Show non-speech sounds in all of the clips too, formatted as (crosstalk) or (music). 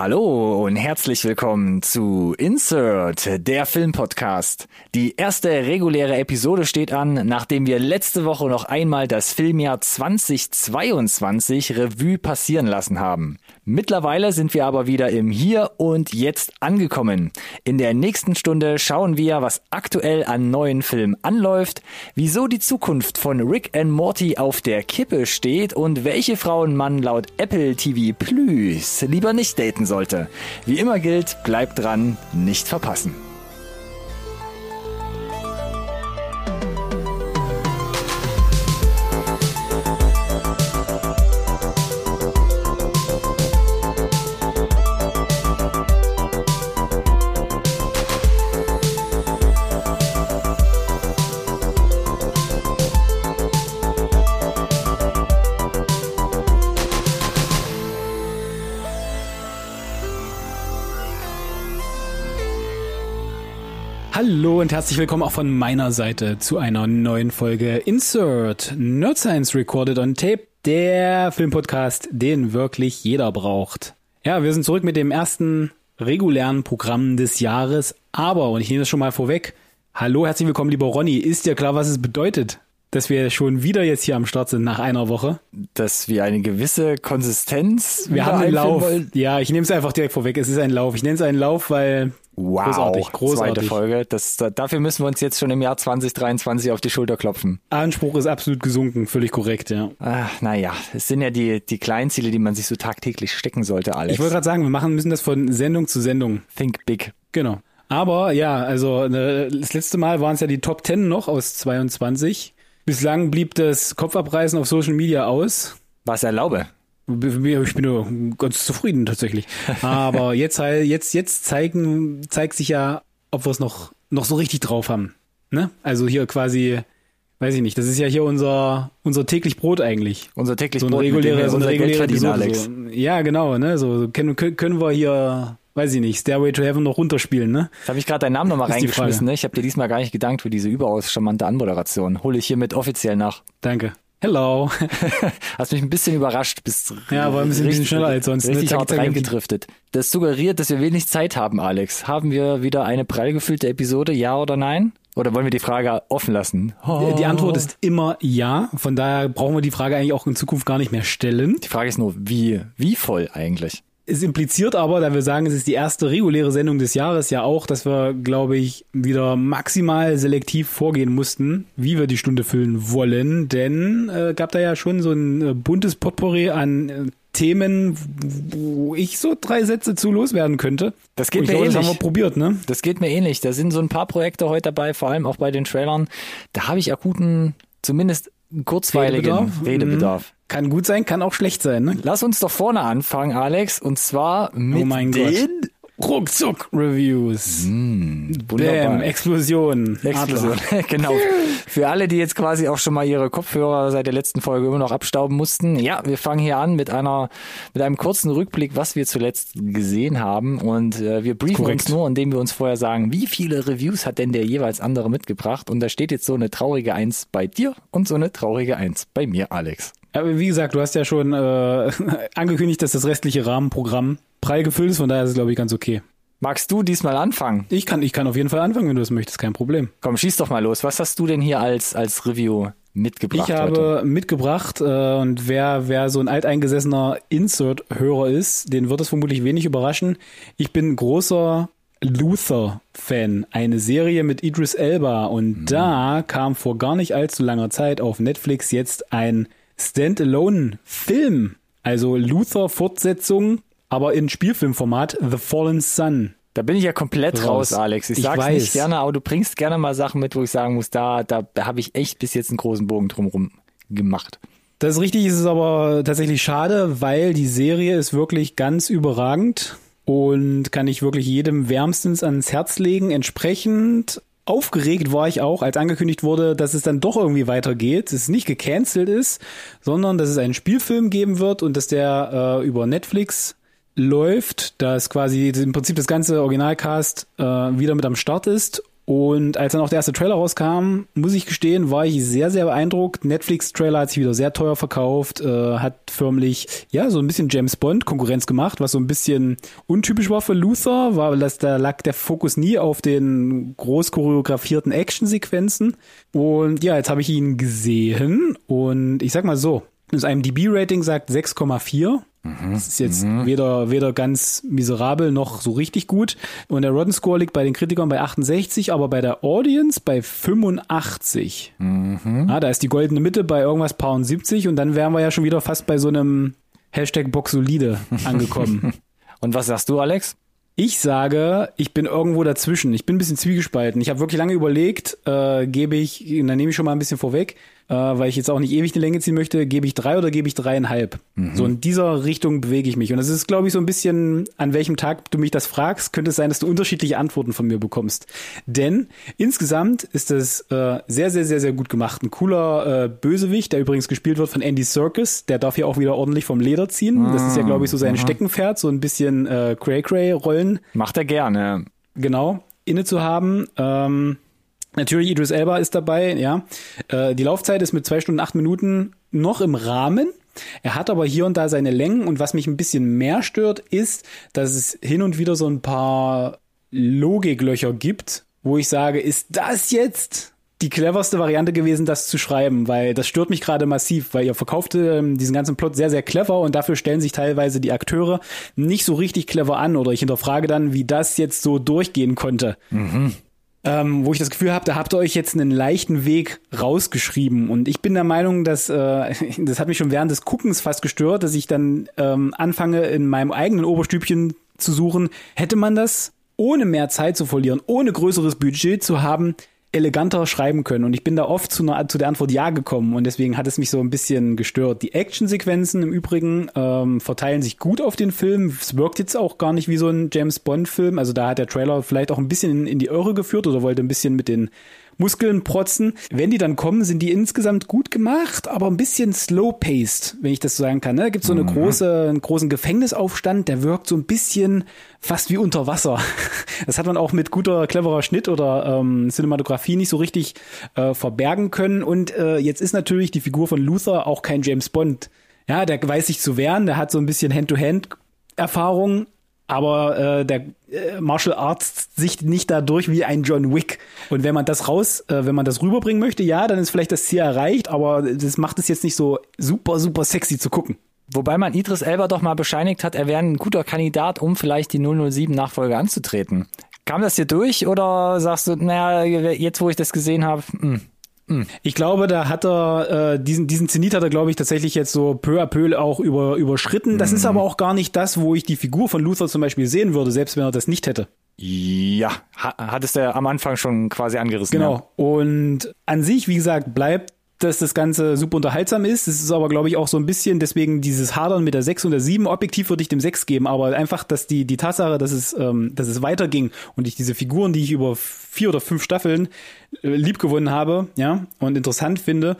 Hallo und herzlich willkommen zu Insert, der Filmpodcast. Die erste reguläre Episode steht an, nachdem wir letzte Woche noch einmal das Filmjahr 2022 Revue passieren lassen haben. Mittlerweile sind wir aber wieder im Hier und Jetzt angekommen. In der nächsten Stunde schauen wir, was aktuell an neuen Filmen anläuft, wieso die Zukunft von Rick and Morty auf der Kippe steht und welche Frauen man laut Apple TV Plus lieber nicht daten sollte. Wie immer gilt, bleibt dran, nicht verpassen. Hallo und herzlich willkommen auch von meiner Seite zu einer neuen Folge Insert Nerd Science Recorded on Tape, der Filmpodcast, den wirklich jeder braucht. Ja, wir sind zurück mit dem ersten regulären Programm des Jahres, aber, und ich nehme das schon mal vorweg, hallo, herzlich willkommen, lieber Ronny, ist dir klar, was es bedeutet? Dass wir schon wieder jetzt hier am Start sind nach einer Woche. Dass wir eine gewisse Konsistenz. Wir haben einen Lauf. Wollen. Ja, ich nehme es einfach direkt vorweg. Es ist ein Lauf. Ich nenne es einen Lauf, weil Wow, großartig, großartig. Zweite Folge. Das, dafür müssen wir uns jetzt schon im Jahr 2023 auf die Schulter klopfen. Anspruch ist absolut gesunken, völlig korrekt, ja. Ach, naja, es sind ja die, die Kleinziele, die man sich so tagtäglich stecken sollte, Alex. Ich wollte gerade sagen, wir machen müssen das von Sendung zu Sendung. Think big. Genau. Aber ja, also ne, das letzte Mal waren es ja die Top 10 noch aus 22. Bislang blieb das Kopfabreißen auf Social Media aus. Was erlaube? Ich bin nur ganz zufrieden tatsächlich. Aber (laughs) jetzt halt, jetzt, jetzt zeigen, zeigt sich ja, ob wir es noch, noch so richtig drauf haben. Ne? Also hier quasi, weiß ich nicht, das ist ja hier unser, unser täglich Brot eigentlich. Unser täglich so Brot, reguläre, so eine reguläre Episode, Alex. So. Ja, genau, ne? So können, können wir hier, weiß ich nicht, Stairway to Heaven noch runterspielen, ne? Jetzt habe ich gerade deinen Namen nochmal reingeschmissen, ne? Ich habe dir diesmal gar nicht gedankt für diese überaus charmante Anmoderation. Hole ich hiermit offiziell nach. Danke. Hello. (laughs) Hast mich ein bisschen überrascht, bist ja, war ein bisschen, richtig, schneller als sonst. Ne? Richtig ne? hart reingedriftet. Das suggeriert, dass wir wenig Zeit haben, Alex. Haben wir wieder eine prall gefüllte Episode, ja oder nein? Oder wollen wir die Frage offen lassen? Oh. Die Antwort ist immer ja. Von daher brauchen wir die Frage eigentlich auch in Zukunft gar nicht mehr stellen. Die Frage ist nur, wie, wie voll eigentlich? Es impliziert aber, da wir sagen, es ist die erste reguläre Sendung des Jahres, ja auch, dass wir, glaube ich, wieder maximal selektiv vorgehen mussten, wie wir die Stunde füllen wollen. Denn äh, gab da ja schon so ein äh, buntes Potpourri an äh, Themen, wo ich so drei Sätze zu loswerden könnte. Das geht mir glaube, ähnlich. Das haben wir probiert, ne? Das geht mir ähnlich. Da sind so ein paar Projekte heute dabei, vor allem auch bei den Trailern. Da habe ich akuten, zumindest kurzweiligen Redebedarf. Redebedarf. Kann gut sein, kann auch schlecht sein. Ne? Lass uns doch vorne anfangen, Alex, und zwar mit oh den Gott. Ruckzuck-Reviews. Mm, Bam, Explosion. Explosion, (laughs) genau. Für alle, die jetzt quasi auch schon mal ihre Kopfhörer seit der letzten Folge immer noch abstauben mussten. Ja, wir fangen hier an mit einer, mit einem kurzen Rückblick, was wir zuletzt gesehen haben. Und äh, wir briefen Korrekt. uns nur, indem wir uns vorher sagen, wie viele Reviews hat denn der jeweils andere mitgebracht? Und da steht jetzt so eine traurige Eins bei dir und so eine traurige Eins bei mir, Alex. Aber wie gesagt, du hast ja schon äh, (laughs) angekündigt, dass das restliche Rahmenprogramm prall gefüllt ist, von daher ist es, glaube ich, ganz okay. Magst du diesmal anfangen? Ich kann, ich kann auf jeden Fall anfangen, wenn du das möchtest, kein Problem. Komm, schieß doch mal los. Was hast du denn hier als, als Review mitgebracht? Ich habe heute? mitgebracht, äh, und wer, wer so ein alteingesessener Insert-Hörer ist, den wird es vermutlich wenig überraschen. Ich bin großer Luther-Fan, eine Serie mit Idris Elba und mhm. da kam vor gar nicht allzu langer Zeit auf Netflix jetzt ein Standalone-Film. Also Luther-Fortsetzung, aber in Spielfilmformat The Fallen Sun. Da bin ich ja komplett raus, raus Alex. Ich, ich sag's weiß. nicht gerne, aber du bringst gerne mal Sachen mit, wo ich sagen muss, da, da, da habe ich echt bis jetzt einen großen Bogen drumherum gemacht. Das ist richtig, ist es aber tatsächlich schade, weil die Serie ist wirklich ganz überragend und kann ich wirklich jedem wärmstens ans Herz legen. Entsprechend aufgeregt war ich auch, als angekündigt wurde, dass es dann doch irgendwie weitergeht, dass es nicht gecancelt ist, sondern dass es einen Spielfilm geben wird und dass der äh, über Netflix läuft, dass quasi im Prinzip das ganze Originalcast äh, wieder mit am Start ist Und als dann auch der erste Trailer rauskam, muss ich gestehen, war ich sehr, sehr beeindruckt. Netflix-Trailer hat sich wieder sehr teuer verkauft, äh, hat förmlich, ja, so ein bisschen James Bond Konkurrenz gemacht, was so ein bisschen untypisch war für Luther, war, dass da lag der Fokus nie auf den groß choreografierten Actionsequenzen. Und ja, jetzt habe ich ihn gesehen und ich sag mal so, das IMDb-Rating sagt 6,4 Mhm. Das ist jetzt mhm. weder, weder ganz miserabel noch so richtig gut. Und der Rotten Score liegt bei den Kritikern bei 68, aber bei der Audience bei 85. Mhm. Ah, da ist die goldene Mitte bei irgendwas paar 70 und dann wären wir ja schon wieder fast bei so einem Hashtag Boxolide angekommen. (laughs) und was sagst du, Alex? Ich sage, ich bin irgendwo dazwischen. Ich bin ein bisschen zwiegespalten. Ich habe wirklich lange überlegt, äh, gebe ich, dann nehme ich schon mal ein bisschen vorweg, äh, weil ich jetzt auch nicht ewig die Länge ziehen möchte, gebe ich drei oder gebe ich dreieinhalb. Mhm. So in dieser Richtung bewege ich mich. Und das ist, glaube ich, so ein bisschen, an welchem Tag du mich das fragst, könnte es sein, dass du unterschiedliche Antworten von mir bekommst. Denn insgesamt ist es äh, sehr, sehr, sehr, sehr gut gemacht. Ein cooler äh, Bösewicht, der übrigens gespielt wird von Andy Serkis, der darf hier auch wieder ordentlich vom Leder ziehen. Das ist ja, glaube ich, so sein mhm. Steckenpferd, so ein bisschen äh, Cray-Cray-Rollen. Macht er gerne. Genau, inne zu haben. Ähm, Natürlich, Idris Elba ist dabei, ja. Äh, die Laufzeit ist mit zwei Stunden acht Minuten noch im Rahmen. Er hat aber hier und da seine Längen und was mich ein bisschen mehr stört, ist, dass es hin und wieder so ein paar Logiklöcher gibt, wo ich sage, ist das jetzt die cleverste Variante gewesen, das zu schreiben, weil das stört mich gerade massiv, weil ihr verkauft ähm, diesen ganzen Plot sehr, sehr clever und dafür stellen sich teilweise die Akteure nicht so richtig clever an oder ich hinterfrage dann, wie das jetzt so durchgehen konnte. Mhm ähm, wo ich das Gefühl habe, da habt ihr euch jetzt einen leichten Weg rausgeschrieben. Und ich bin der Meinung, dass äh, (laughs) das hat mich schon während des Guckens fast gestört, dass ich dann ähm, anfange, in meinem eigenen Oberstübchen zu suchen. Hätte man das ohne mehr Zeit zu verlieren, ohne größeres Budget zu haben, eleganter schreiben können. Und ich bin da oft zu, zu der Antwort Ja gekommen und deswegen hat es mich so ein bisschen gestört. Die Actionsequenzen im Übrigen ähm, verteilen sich gut auf den Film. Es wirkt jetzt auch gar nicht wie so ein James Bond-Film. Also da hat der Trailer vielleicht auch ein bisschen in, in die Irre geführt oder wollte ein bisschen mit den Muskeln protzen. Wenn die dann kommen, sind die insgesamt gut gemacht, aber ein bisschen slow-paced, wenn ich das so sagen kann. Ne? Gibt so eine mhm. große, einen großen Gefängnisaufstand, der wirkt so ein bisschen fast wie unter Wasser. (laughs) Das hat man auch mit guter, cleverer Schnitt oder ähm, Cinematografie nicht so richtig äh, verbergen können. Und äh, jetzt ist natürlich die Figur von Luther auch kein James Bond. Ja, der weiß sich zu wehren, der hat so ein bisschen Hand-to-Hand-Erfahrung, aber äh, der äh, Martial Arts sich nicht dadurch wie ein John Wick. Und wenn man das raus, äh, wenn man das rüberbringen möchte, ja, dann ist vielleicht das Ziel erreicht, aber das macht es jetzt nicht so super, super sexy zu gucken. Wobei man Idris Elba doch mal bescheinigt hat, er wäre ein guter Kandidat, um vielleicht die 007-Nachfolge anzutreten. Kam das hier durch oder sagst du, naja, jetzt wo ich das gesehen habe, hm, hm. Ich glaube, da hat er äh, diesen diesen Zenit hat er glaube ich tatsächlich jetzt so peu à peu auch über überschritten. Das mhm. ist aber auch gar nicht das, wo ich die Figur von Luther zum Beispiel sehen würde, selbst wenn er das nicht hätte. Ja, hat es der am Anfang schon quasi angerissen. Genau. Ja. Und an sich, wie gesagt, bleibt dass das Ganze super unterhaltsam ist. Es ist aber, glaube ich, auch so ein bisschen deswegen dieses Hadern mit der 6 und der 7. Objektiv würde ich dem 6 geben, aber einfach, dass die, die Tatsache, dass es, ähm, dass es weiterging und ich diese Figuren, die ich über vier oder fünf Staffeln äh, liebgewonnen habe, ja, und interessant finde,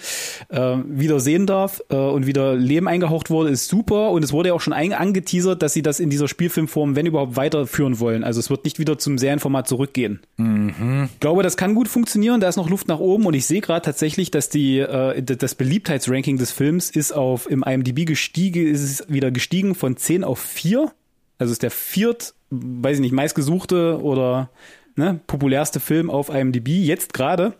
äh, wieder sehen darf äh, und wieder Leben eingehaucht wurde, ist super. Und es wurde ja auch schon angeteasert, dass sie das in dieser Spielfilmform, wenn überhaupt, weiterführen wollen. Also es wird nicht wieder zum Serienformat zurückgehen. Mhm. Ich glaube, das kann gut funktionieren. Da ist noch Luft nach oben und ich sehe gerade tatsächlich, dass die äh, das Beliebtheitsranking des Films ist auf im IMDb gestiegen, ist es wieder gestiegen von 10 auf 4. Also ist der viert, weiß ich nicht, meistgesuchte oder ne, populärste Film auf IMDb jetzt gerade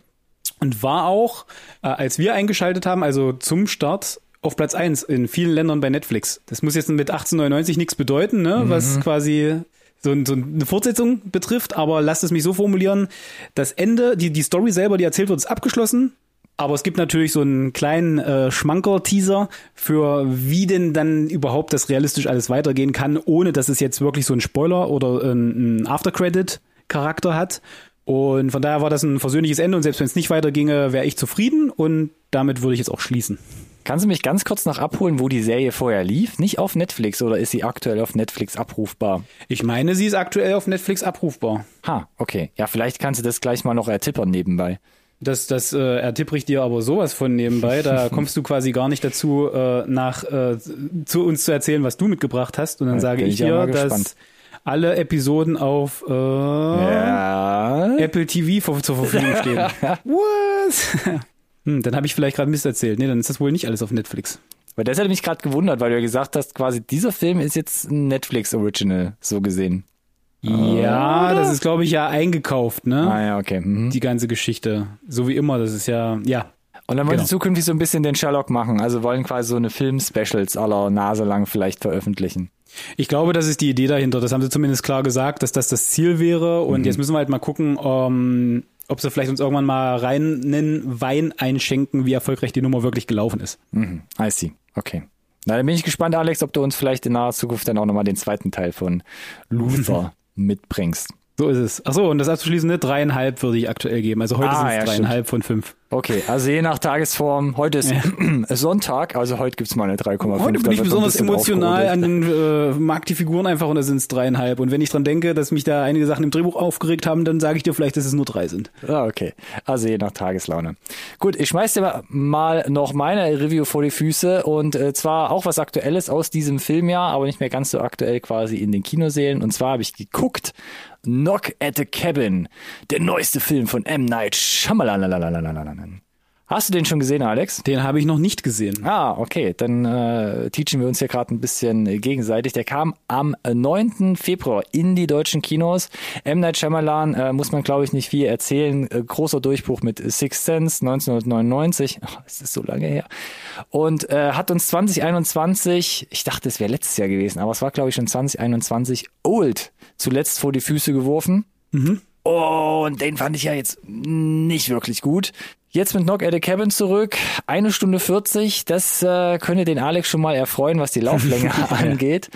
und war auch, äh, als wir eingeschaltet haben, also zum Start auf Platz eins in vielen Ländern bei Netflix. Das muss jetzt mit 1899 nichts bedeuten, ne, mhm. was quasi so, so eine Fortsetzung betrifft, aber lasst es mich so formulieren, das Ende, die, die Story selber, die erzählt wird, ist abgeschlossen. Aber es gibt natürlich so einen kleinen äh, Schmanker-Teaser für, wie denn dann überhaupt das realistisch alles weitergehen kann, ohne dass es jetzt wirklich so ein Spoiler oder ein, ein Aftercredit Charakter hat. Und von daher war das ein versöhnliches Ende und selbst wenn es nicht weiterginge, wäre ich zufrieden und damit würde ich jetzt auch schließen. Kannst du mich ganz kurz noch abholen, wo die Serie vorher lief? Nicht auf Netflix oder ist sie aktuell auf Netflix abrufbar? Ich meine, sie ist aktuell auf Netflix abrufbar. Ha, okay. Ja, vielleicht kannst du das gleich mal noch ertippern nebenbei. Das, das äh, ertippere ich dir aber sowas von nebenbei. Da (laughs) kommst du quasi gar nicht dazu, äh, nach äh, zu uns zu erzählen, was du mitgebracht hast. Und dann ja, sage ich dir, dass alle Episoden auf äh, Ja. Apple TV zur Verfügung stehen. (laughs) What? (laughs) hm, dann habe ich vielleicht gerade Mist erzählt. Nee, dann ist das wohl nicht alles auf Netflix. Weil das hätte mich gerade gewundert, weil du ja gesagt hast, quasi dieser Film ist jetzt ein Netflix-Original, so gesehen. Ja, das ist, glaube ich, ja eingekauft, ne? Ah ja, okay. Mhm. Die ganze Geschichte. So wie immer, das ist ja, ja. Und dann wollen Genau. sie zukünftig so ein bisschen den Sherlock machen. Also wollen quasi so eine Film-Specials aller Nase lang vielleicht veröffentlichen. Ich glaube, das ist die Idee dahinter. Das haben sie zumindest klar gesagt, dass das das Ziel wäre. Und jetzt müssen wir halt mal gucken, um, ob sie vielleicht uns irgendwann mal rein nennen, Wein einschenken, wie erfolgreich die Nummer wirklich gelaufen ist. Mhm. I see. Okay. Na, dann bin ich gespannt, Alex, ob du uns vielleicht in naher Zukunft dann auch nochmal den zweiten Teil von Luther (laughs) mitbringst. So ist es. Ach so, und das abzuschließende dreieinhalb würde ich aktuell geben. Also heute Ah, sind es ja, dreieinhalb von fünf. Okay, also je nach Tagesform. Heute ist (clears throat) Sonntag, also heute gibt's mal eine 3,5. Heute bin ich besonders emotional an den, äh, mag die Figuren einfach und da sind es dreieinhalb. Und wenn ich dran denke, dass mich da einige Sachen im Drehbuch aufgeregt haben, dann sage ich dir vielleicht, dass es nur drei sind. Ah, okay. Also je nach Tageslaune. Gut, ich schmeiß dir mal noch meine Review vor die Füße und äh, zwar auch was Aktuelles aus diesem Filmjahr, aber nicht mehr ganz so aktuell quasi in den Kinosälen. Und zwar habe ich geguckt Knock at the Cabin, der neueste Film von M. Night Shyamalan. Hast du den schon gesehen, Alex? Den habe ich noch nicht gesehen. Ah, okay, dann äh, teachen wir uns hier gerade ein bisschen gegenseitig. Der kam am äh, 9. Februar in die deutschen Kinos. M. Night Shyamalan äh, muss man, glaube ich, nicht viel erzählen. Äh, großer Durchbruch mit Sixth Sense 1999. (laughs) Ach, es ist so lange her. Und äh, hat uns 2021, ich dachte, es wäre letztes Jahr gewesen, aber es war, glaube ich, schon 2021, Old zuletzt vor die Füße geworfen. Und den fand ich ja jetzt nicht wirklich gut. Jetzt mit Knock at the Cabin zurück. Eine Stunde 40. Das äh, könnte den Alex schon mal erfreuen, was die Lauflänge (laughs) (laughs) angeht.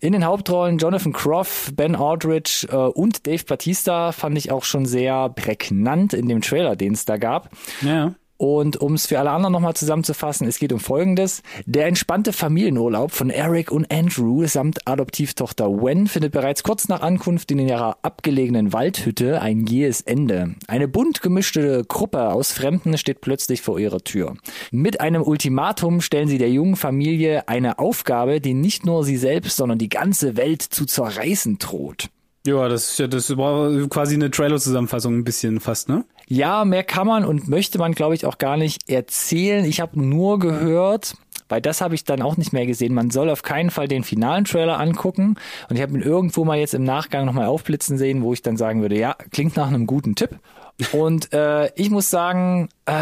In den Hauptrollen Jonathan Groff, Ben Aldridge äh, und Dave Batista fand ich auch schon sehr prägnant in dem Trailer, den es da gab. Ja. Und um es für alle anderen nochmal zusammenzufassen, es geht um Folgendes. Der entspannte Familienurlaub von Eric und Andrew samt Adoptivtochter Wen findet bereits kurz nach Ankunft in ihrer abgelegenen Waldhütte ein jähes Ende. Eine bunt gemischte Gruppe aus Fremden steht plötzlich vor ihrer Tür. Mit einem Ultimatum stellen sie der jungen Familie eine Aufgabe, die nicht nur sie selbst, sondern die ganze Welt zu zerreißen droht. Ja, das, ist ja- das war quasi eine Trailer-Zusammenfassung ein bisschen fast, ne? Ja, mehr kann man und möchte man, glaube ich, auch gar nicht erzählen. Ich habe nur gehört, weil das habe ich dann auch nicht mehr gesehen. Man soll auf keinen Fall den finalen Trailer angucken. Und ich habe ihn irgendwo mal jetzt im Nachgang nochmal aufblitzen sehen, wo ich dann sagen würde, ja, klingt nach einem guten Tipp. Und äh, ich muss sagen, äh,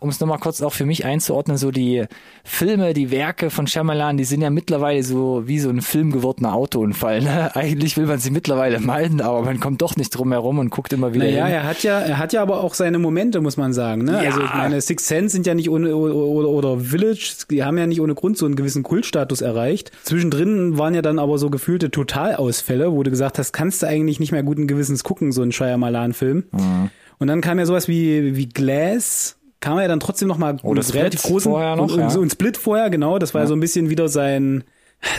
um es nochmal kurz auch für mich einzuordnen, so die Filme, die Werke von Shyamalan, die sind ja mittlerweile so wie so ein Film gewordener Autounfall. Ne? (laughs) Eigentlich will man sie mittlerweile meiden, aber man kommt doch nicht drum herum und guckt immer wieder Naja, hin. er hat ja, er hat ja aber auch seine Momente, muss man sagen. Ne? Ja. Also ich meine, Six Sense sind ja nicht ohne oder, oder Village, die haben ja nicht ohne Grund so einen gewissen Kultstatus erreicht. Zwischendrin waren ja dann aber so gefühlte Totalausfälle, wo du gesagt hast, kannst du eigentlich nicht mehr guten Gewissens gucken, so ein Shyamalan-Film. Mhm. Und dann kam ja sowas wie, wie Glass, kam er dann trotzdem noch mal Oder mit relativ Split großen vorher noch, und, ja. so ein Split vorher, genau. Das war ja. so ein bisschen wieder sein,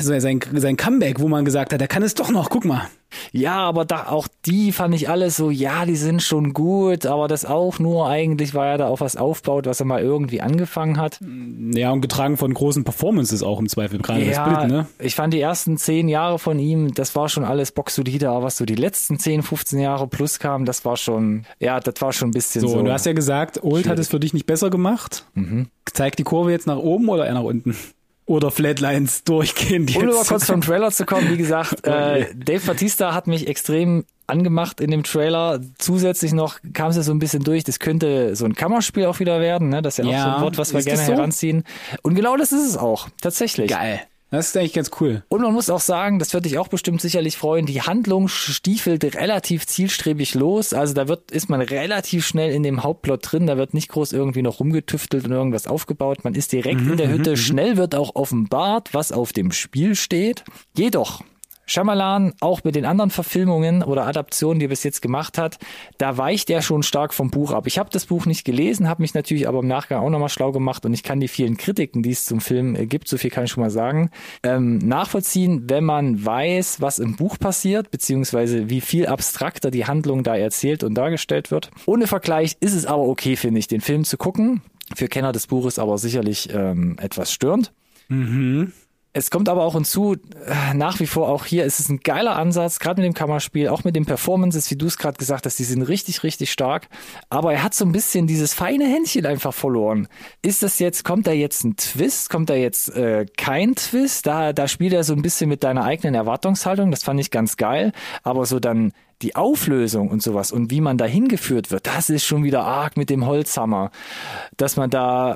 so sein, sein Comeback, wo man gesagt hat, er kann es doch noch, guck mal. Ja, aber da auch die fand ich alle so, ja, die sind schon gut, aber das auch nur eigentlich, weil er da auf was aufbaut, was er mal irgendwie angefangen hat. Ja, und getragen von großen Performances auch im Zweifel, gerade das Split, ne? ich fand die ersten zehn Jahre von ihm, das war schon alles boxsolide, aber was so die letzten 10, 15 Jahre plus kam, das war schon, ja, das war schon ein bisschen so. So, du hast ja gesagt, Old hat Schwierig. es für dich nicht besser gemacht. Mhm. Zeigt die Kurve jetzt nach oben oder eher nach unten? Oder Flatlines durchgehend Um jetzt? aber kurz vom Trailer zu kommen, wie gesagt, (laughs) äh, Dave Batista hat mich extrem angemacht in dem Trailer. Zusätzlich noch kam es ja so ein bisschen durch, das könnte so ein Kammerspiel auch wieder werden, ne? Das ist ja, auch Ja, so ein Wort, was wir gerne so? heranziehen. Und genau das ist es auch, tatsächlich. Geil. Das ist eigentlich ganz cool. Und man muss auch sagen, das wird dich auch bestimmt sicherlich freuen, die Handlung stiefelt relativ zielstrebig los. Also da wird, ist man relativ schnell in dem Hauptplot drin, da wird nicht groß irgendwie noch rumgetüftelt und irgendwas aufgebaut. Man ist direkt in der Hütte, schnell wird auch offenbart, was auf dem Spiel steht. Jedoch, Shyamalan, auch mit den anderen Verfilmungen oder Adaptionen, die er bis jetzt gemacht hat, da weicht er schon stark vom Buch ab. Ich habe das Buch nicht gelesen, habe mich natürlich aber im Nachgang auch nochmal schlau gemacht und ich kann die vielen Kritiken, die es zum Film äh, gibt, so viel kann ich schon mal sagen, ähm, nachvollziehen, wenn man weiß, was im Buch passiert, beziehungsweise wie viel abstrakter die Handlung da erzählt und dargestellt wird. Ohne Vergleich ist es aber okay, finde ich, den Film zu gucken. Für Kenner des Buches aber sicherlich ähm, etwas störend. Es kommt aber auch hinzu, äh, nach wie vor auch hier ist es ein geiler Ansatz, gerade mit dem Kammerspiel, auch mit den Performances, wie du es gerade gesagt hast, die sind richtig, richtig stark. Aber er hat so ein bisschen dieses feine Händchen einfach verloren. Ist das jetzt, kommt da jetzt ein Twist? Kommt da jetzt äh, kein Twist? Da, da spielt er so ein bisschen mit deiner eigenen Erwartungshaltung. Das fand ich ganz geil. Aber so dann die Auflösung und sowas und wie man da hingeführt wird, das ist schon wieder arg mit dem Holzhammer. Dass man da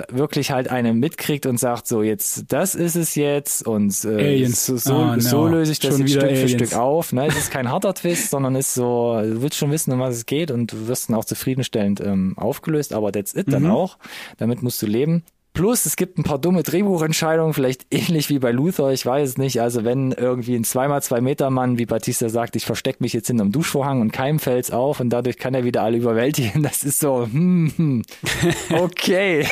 äh, wirklich halt eine mitkriegt und sagt, so jetzt, das ist es jetzt und äh, so, so, Ah, no. so löse ich das Stück für Aliens. Stück auf. Ne? Es ist kein harter (laughs) Twist, sondern ist so, du willst schon wissen, um was es geht und du wirst dann auch zufriedenstellend ähm, aufgelöst, aber that's it dann Mhm. auch. Damit musst du leben. Plus, es gibt ein paar dumme Drehbuchentscheidungen, vielleicht (laughs) ähnlich wie bei Luther, ich weiß es nicht. Also wenn irgendwie ein 2x2 Meter Mann, wie Batista sagt, ich verstecke mich jetzt hinterm Duschvorhang und keinem fällt's auf und dadurch kann er wieder alle überwältigen, (laughs) das ist so, hm, hm, (laughs) okay,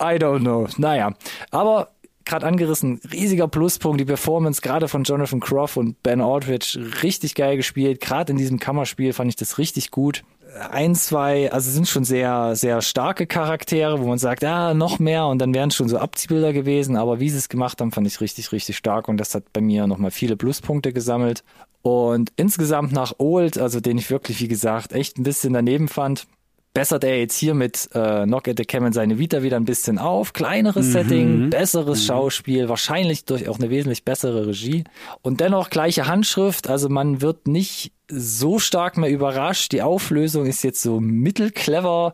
I don't know. Naja, aber gerade angerissen, riesiger Pluspunkt, die Performance gerade von Jonathan Croft und Ben Aldridge, richtig geil gespielt. Gerade in diesem Kammerspiel fand ich das richtig gut. Ein, zwei, also sind schon sehr, sehr starke Charaktere, wo man sagt, ah, noch mehr und dann wären schon so Abziehbilder gewesen, aber wie sie es gemacht haben, fand ich richtig, richtig stark und das hat bei mir nochmal viele Pluspunkte gesammelt. Und insgesamt nach Old, also den ich wirklich, wie gesagt, echt ein bisschen daneben fand, bessert er jetzt hier mit äh, Knock at the Cabin seine Vita wieder ein bisschen auf. Kleineres Setting, besseres Schauspiel, wahrscheinlich durch auch eine wesentlich bessere Regie. Und dennoch gleiche Handschrift, also man wird nicht so stark mehr überrascht. Die Auflösung ist jetzt so mittelclever.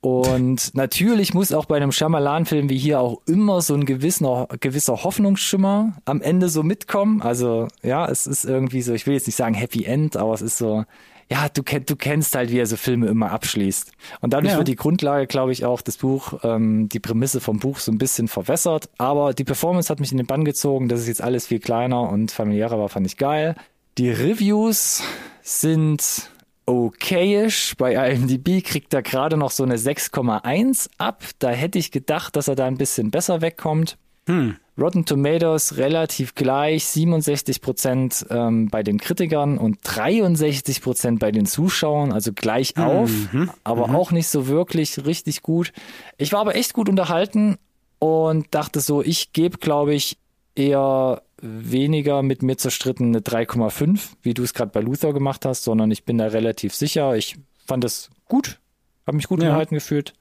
Und (laughs) natürlich muss auch bei einem Shyamalan-Film wie hier auch immer so ein gewisser, gewisser Hoffnungsschimmer am Ende so mitkommen. Also ja, es ist irgendwie so, ich will jetzt nicht sagen Happy End, aber es ist so, ja, du, kenn, du kennst halt, wie er so Filme immer abschließt. Und dadurch Ja. wird die Grundlage, glaube ich, auch das Buch, ähm, die Prämisse vom Buch so ein bisschen verwässert. Aber die Performance hat mich in den Bann gezogen. Das ist jetzt alles viel kleiner und familiärer war, fand ich geil. Die Reviews sind okayisch. Bei IMDb kriegt er gerade noch so eine 6,1 ab. Da hätte ich gedacht, dass er da ein bisschen besser wegkommt. Rotten Tomatoes relativ gleich, 67 Prozent ähm, bei den Kritikern und 63 Prozent bei den Zuschauern, also gleich auf, aber auch nicht so wirklich richtig gut. Ich war aber echt gut unterhalten und dachte so, ich gebe, glaube ich, eher weniger mit mir zerstritten eine 3,5, wie du es gerade bei Luther gemacht hast, sondern ich bin da relativ sicher. Ich fand es gut, habe mich gut Ja. unterhalten gefühlt,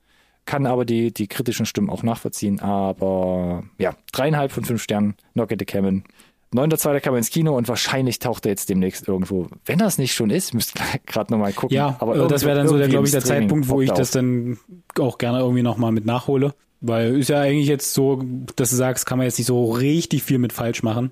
kann aber die, die kritischen Stimmen auch nachvollziehen. Aber ja, dreieinhalb von fünf Sternen, Knock at the Cabin. 9.2. kam er ins Kino und wahrscheinlich taucht er jetzt demnächst irgendwo. Wenn das nicht schon ist, müsst ihr (laughs) gerade nochmal gucken. Ja, aber aber das wäre dann so, glaube ich, der Zeitpunkt, wo ich poppt das auf. dann auch gerne irgendwie nochmal mit nachhole. Weil ist ja eigentlich jetzt so, dass du sagst, kann man jetzt nicht so richtig viel mit falsch machen.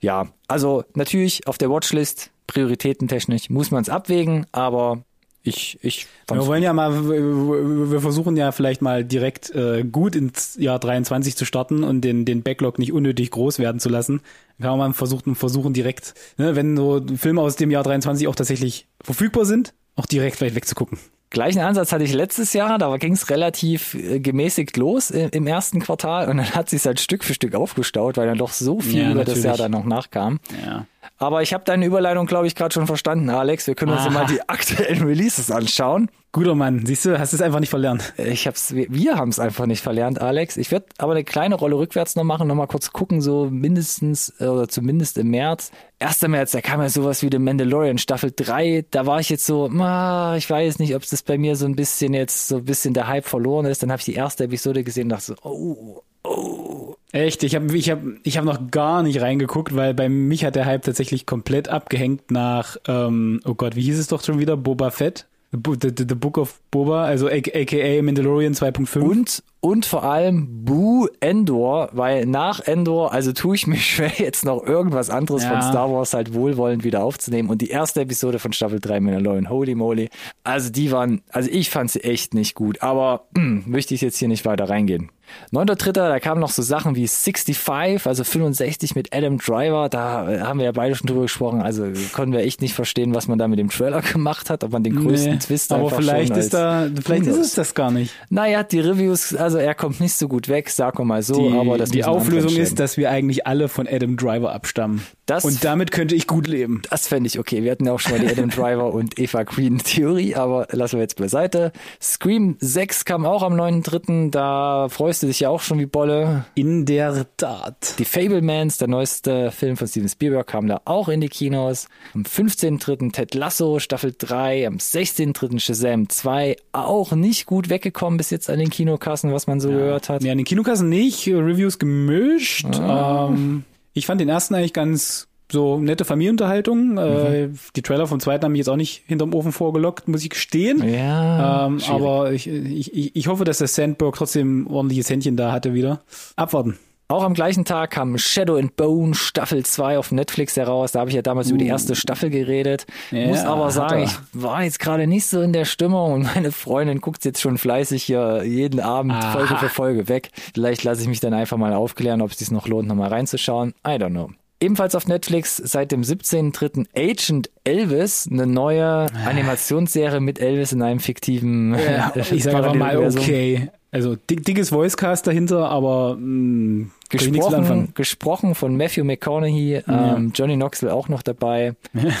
Ja, also natürlich auf der Watchlist, prioritätentechnisch, muss man es abwägen, aber ich, ich Wir wollen ja mal, wir versuchen ja vielleicht mal direkt äh, gut ins Jahr 23 zu starten und den, den Backlog nicht unnötig groß werden zu lassen. Dann kann man mal versuchen, versuchen direkt, ne, wenn so Filme aus dem Jahr 23 auch tatsächlich verfügbar sind, auch direkt vielleicht wegzugucken. Gleichen Ansatz hatte ich letztes Jahr, da ging es relativ äh, gemäßigt los im, im ersten Quartal und dann hat sich halt Stück für Stück aufgestaut, weil dann doch so viel Ja, über das natürlich. Jahr dann noch nachkam. Ja. Aber ich habe deine Überleitung, glaube ich, gerade schon verstanden, Alex. Wir können uns Aha. mal die aktuellen Releases anschauen. Guter Mann, siehst du, hast es einfach nicht verlernt. Ich hab's, wir, wir haben es einfach nicht verlernt, Alex. Ich werde aber eine kleine Rolle rückwärts noch machen, noch mal kurz gucken, so mindestens äh, oder zumindest im März. 1. März, da kam ja sowas wie The Mandalorian Staffel 3. Da war ich jetzt so, ma, ich weiß nicht, ob das bei mir so ein bisschen jetzt so ein bisschen der Hype verloren ist. Dann habe ich die erste Episode gesehen und dachte so, oh, oh. Echt, ich habe ich hab, ich hab noch gar nicht reingeguckt, weil bei mich hat der Hype tatsächlich komplett abgehängt nach, ähm, oh Gott, wie hieß es doch schon wieder? Boba Fett? The, the, the Book of Boba, also aka Mandalorian 2.5. Und, und vor allem Boo Endor, weil nach Endor, also tue ich mich (laughs) schwer, jetzt noch irgendwas anderes Ja. von Star Wars halt wohlwollend wieder aufzunehmen. Und die erste Episode von Staffel 3 Mandalorian, holy moly. Also die waren, also ich fand sie echt nicht gut, aber hm, möchte ich jetzt hier nicht weiter reingehen. 9.3., da kamen noch so Sachen wie 65, also 65 mit Adam Driver, da äh, haben wir ja beide schon drüber gesprochen, also konnten wir echt nicht verstehen, was man da mit dem Trailer (laughs) gemacht hat, ob man den größten Nee, Twist aber einfach vielleicht schon ist da, vielleicht ist es das gar nicht. naja, die Reviews, also Also er kommt nicht so gut weg, wir mal so, Die, aber das die Auflösung ist, dass wir eigentlich alle von Adam Driver abstammen. Das- und damit könnte ich gut leben. Das fände ich okay. Wir hatten ja auch schon mal die Adam (laughs) Driver und Eva Green Theorie, aber lassen wir jetzt beiseite. Scream 6 kam auch am 9.3. Da freust du dich ja auch schon wie Bolle. In der Tat. Die Fablemans, der neueste Film von Steven Spielberg, kam da auch in die Kinos. Am 15.3. Ted Lasso, Staffel 3. Am 16.3. Shazam 2. Auch nicht gut weggekommen bis jetzt an den Kinokassen, was man so gehört hat. Ja, an den Kinokassen nicht, Reviews gemischt. Ähm, ich fand den ersten eigentlich ganz so nette Familienunterhaltung. Äh, die Trailer vom zweiten haben mich jetzt auch nicht hinterm Ofen vorgelockt, muss ich gestehen. Ja, ähm, aber ich, ich, ich- hoffe, dass der Sandberg trotzdem ordentliches Händchen da hatte wieder. Abwarten. Auch am gleichen Tag kam Shadow and Bone Staffel 2 auf Netflix heraus. Da habe ich ja damals über die erste Staffel geredet. Uh. Ja, Muss aber sagen, ich war jetzt gerade nicht so in der Stimmung und meine Freundin guckt jetzt schon fleißig hier jeden Abend Aha. Folge für Folge weg. Vielleicht lasse ich mich dann einfach mal aufklären, ob es sich noch lohnt, nochmal reinzuschauen. I don't know. Ebenfalls auf Netflix seit dem 17.3. Agent Elvis, eine neue Animationsserie mit Elvis in einem fiktiven Ja, (laughs) ich sage mal okay. Also dick, dickes Voicecast dahinter, aber mh, anfangen. Gesprochen, gesprochen von Matthew McConaughey, ähm, Johnny Knoxville auch noch dabei.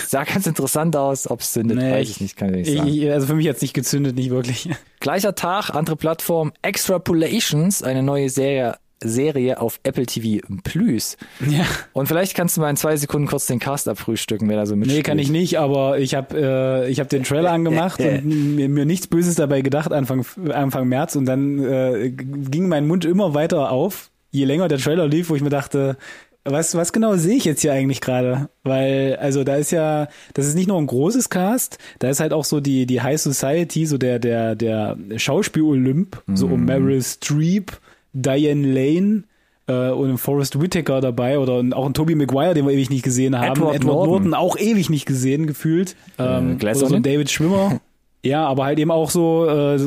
Sah ganz interessant aus, ob es zündet, Nee, weiß ich nicht, kann ich nicht sagen. Ich, also für mich hat's nicht gezündet, nicht wirklich. Gleicher Tag, andere Plattform, Extrapolations, eine neue Serie, Serie auf Apple TV Plus. Ja. Und vielleicht kannst du mal in zwei Sekunden kurz den Cast abfrühstücken, wer da so mitspielt. Nee, kann ich nicht, aber ich habe äh, ich hab den Trailer angemacht (laughs) und mir, mir nichts Böses dabei gedacht Anfang, Anfang März und dann äh, ging mein Mund immer weiter auf, je länger der Trailer lief, wo ich mir dachte, was, was genau sehe ich jetzt hier eigentlich gerade? Weil, also da ist ja, das ist nicht nur ein großes Cast, da ist halt auch so die, die High Society, so der, der, der Schauspiel-Olymp, so um Meryl Streep, Diane Lane, äh, und ein Forrest Whitaker dabei oder auch ein Toby Maguire, den wir ewig nicht gesehen haben. Edward Norton. auch ewig nicht gesehen, gefühlt. Ähm, Glass oder so ein? David Schwimmer. (laughs) Ja, aber halt eben auch so, äh,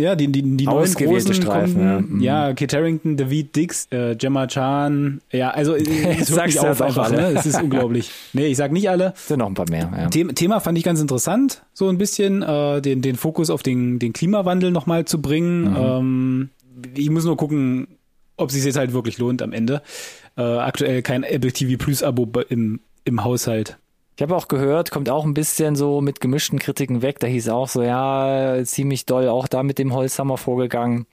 ja, die, die, die neuen großen Streifen, ja. Kunden. Mhm. ja. Kit Harington, David Dix, äh, Gemma Chan, ja, also äh, (laughs) Sagst mich du auf einfach, alle. ne? Es ist unglaublich. Nee, ich sag nicht alle. Sind noch ein paar mehr. Ja. The Thema fand ich ganz interessant, so ein bisschen, äh, den, den Fokus auf den, den Klimawandel nochmal zu bringen. Mhm. Ähm, ich muss nur gucken, ob sich jetzt halt wirklich lohnt am Ende. Äh, aktuell kein Apple TV Plus Abo im, im Haushalt. Ich habe auch gehört, kommt auch ein bisschen so mit gemischten Kritiken weg. Da hieß auch so, ja, ziemlich doll, auch da mit dem Holzhammer vorgegangen.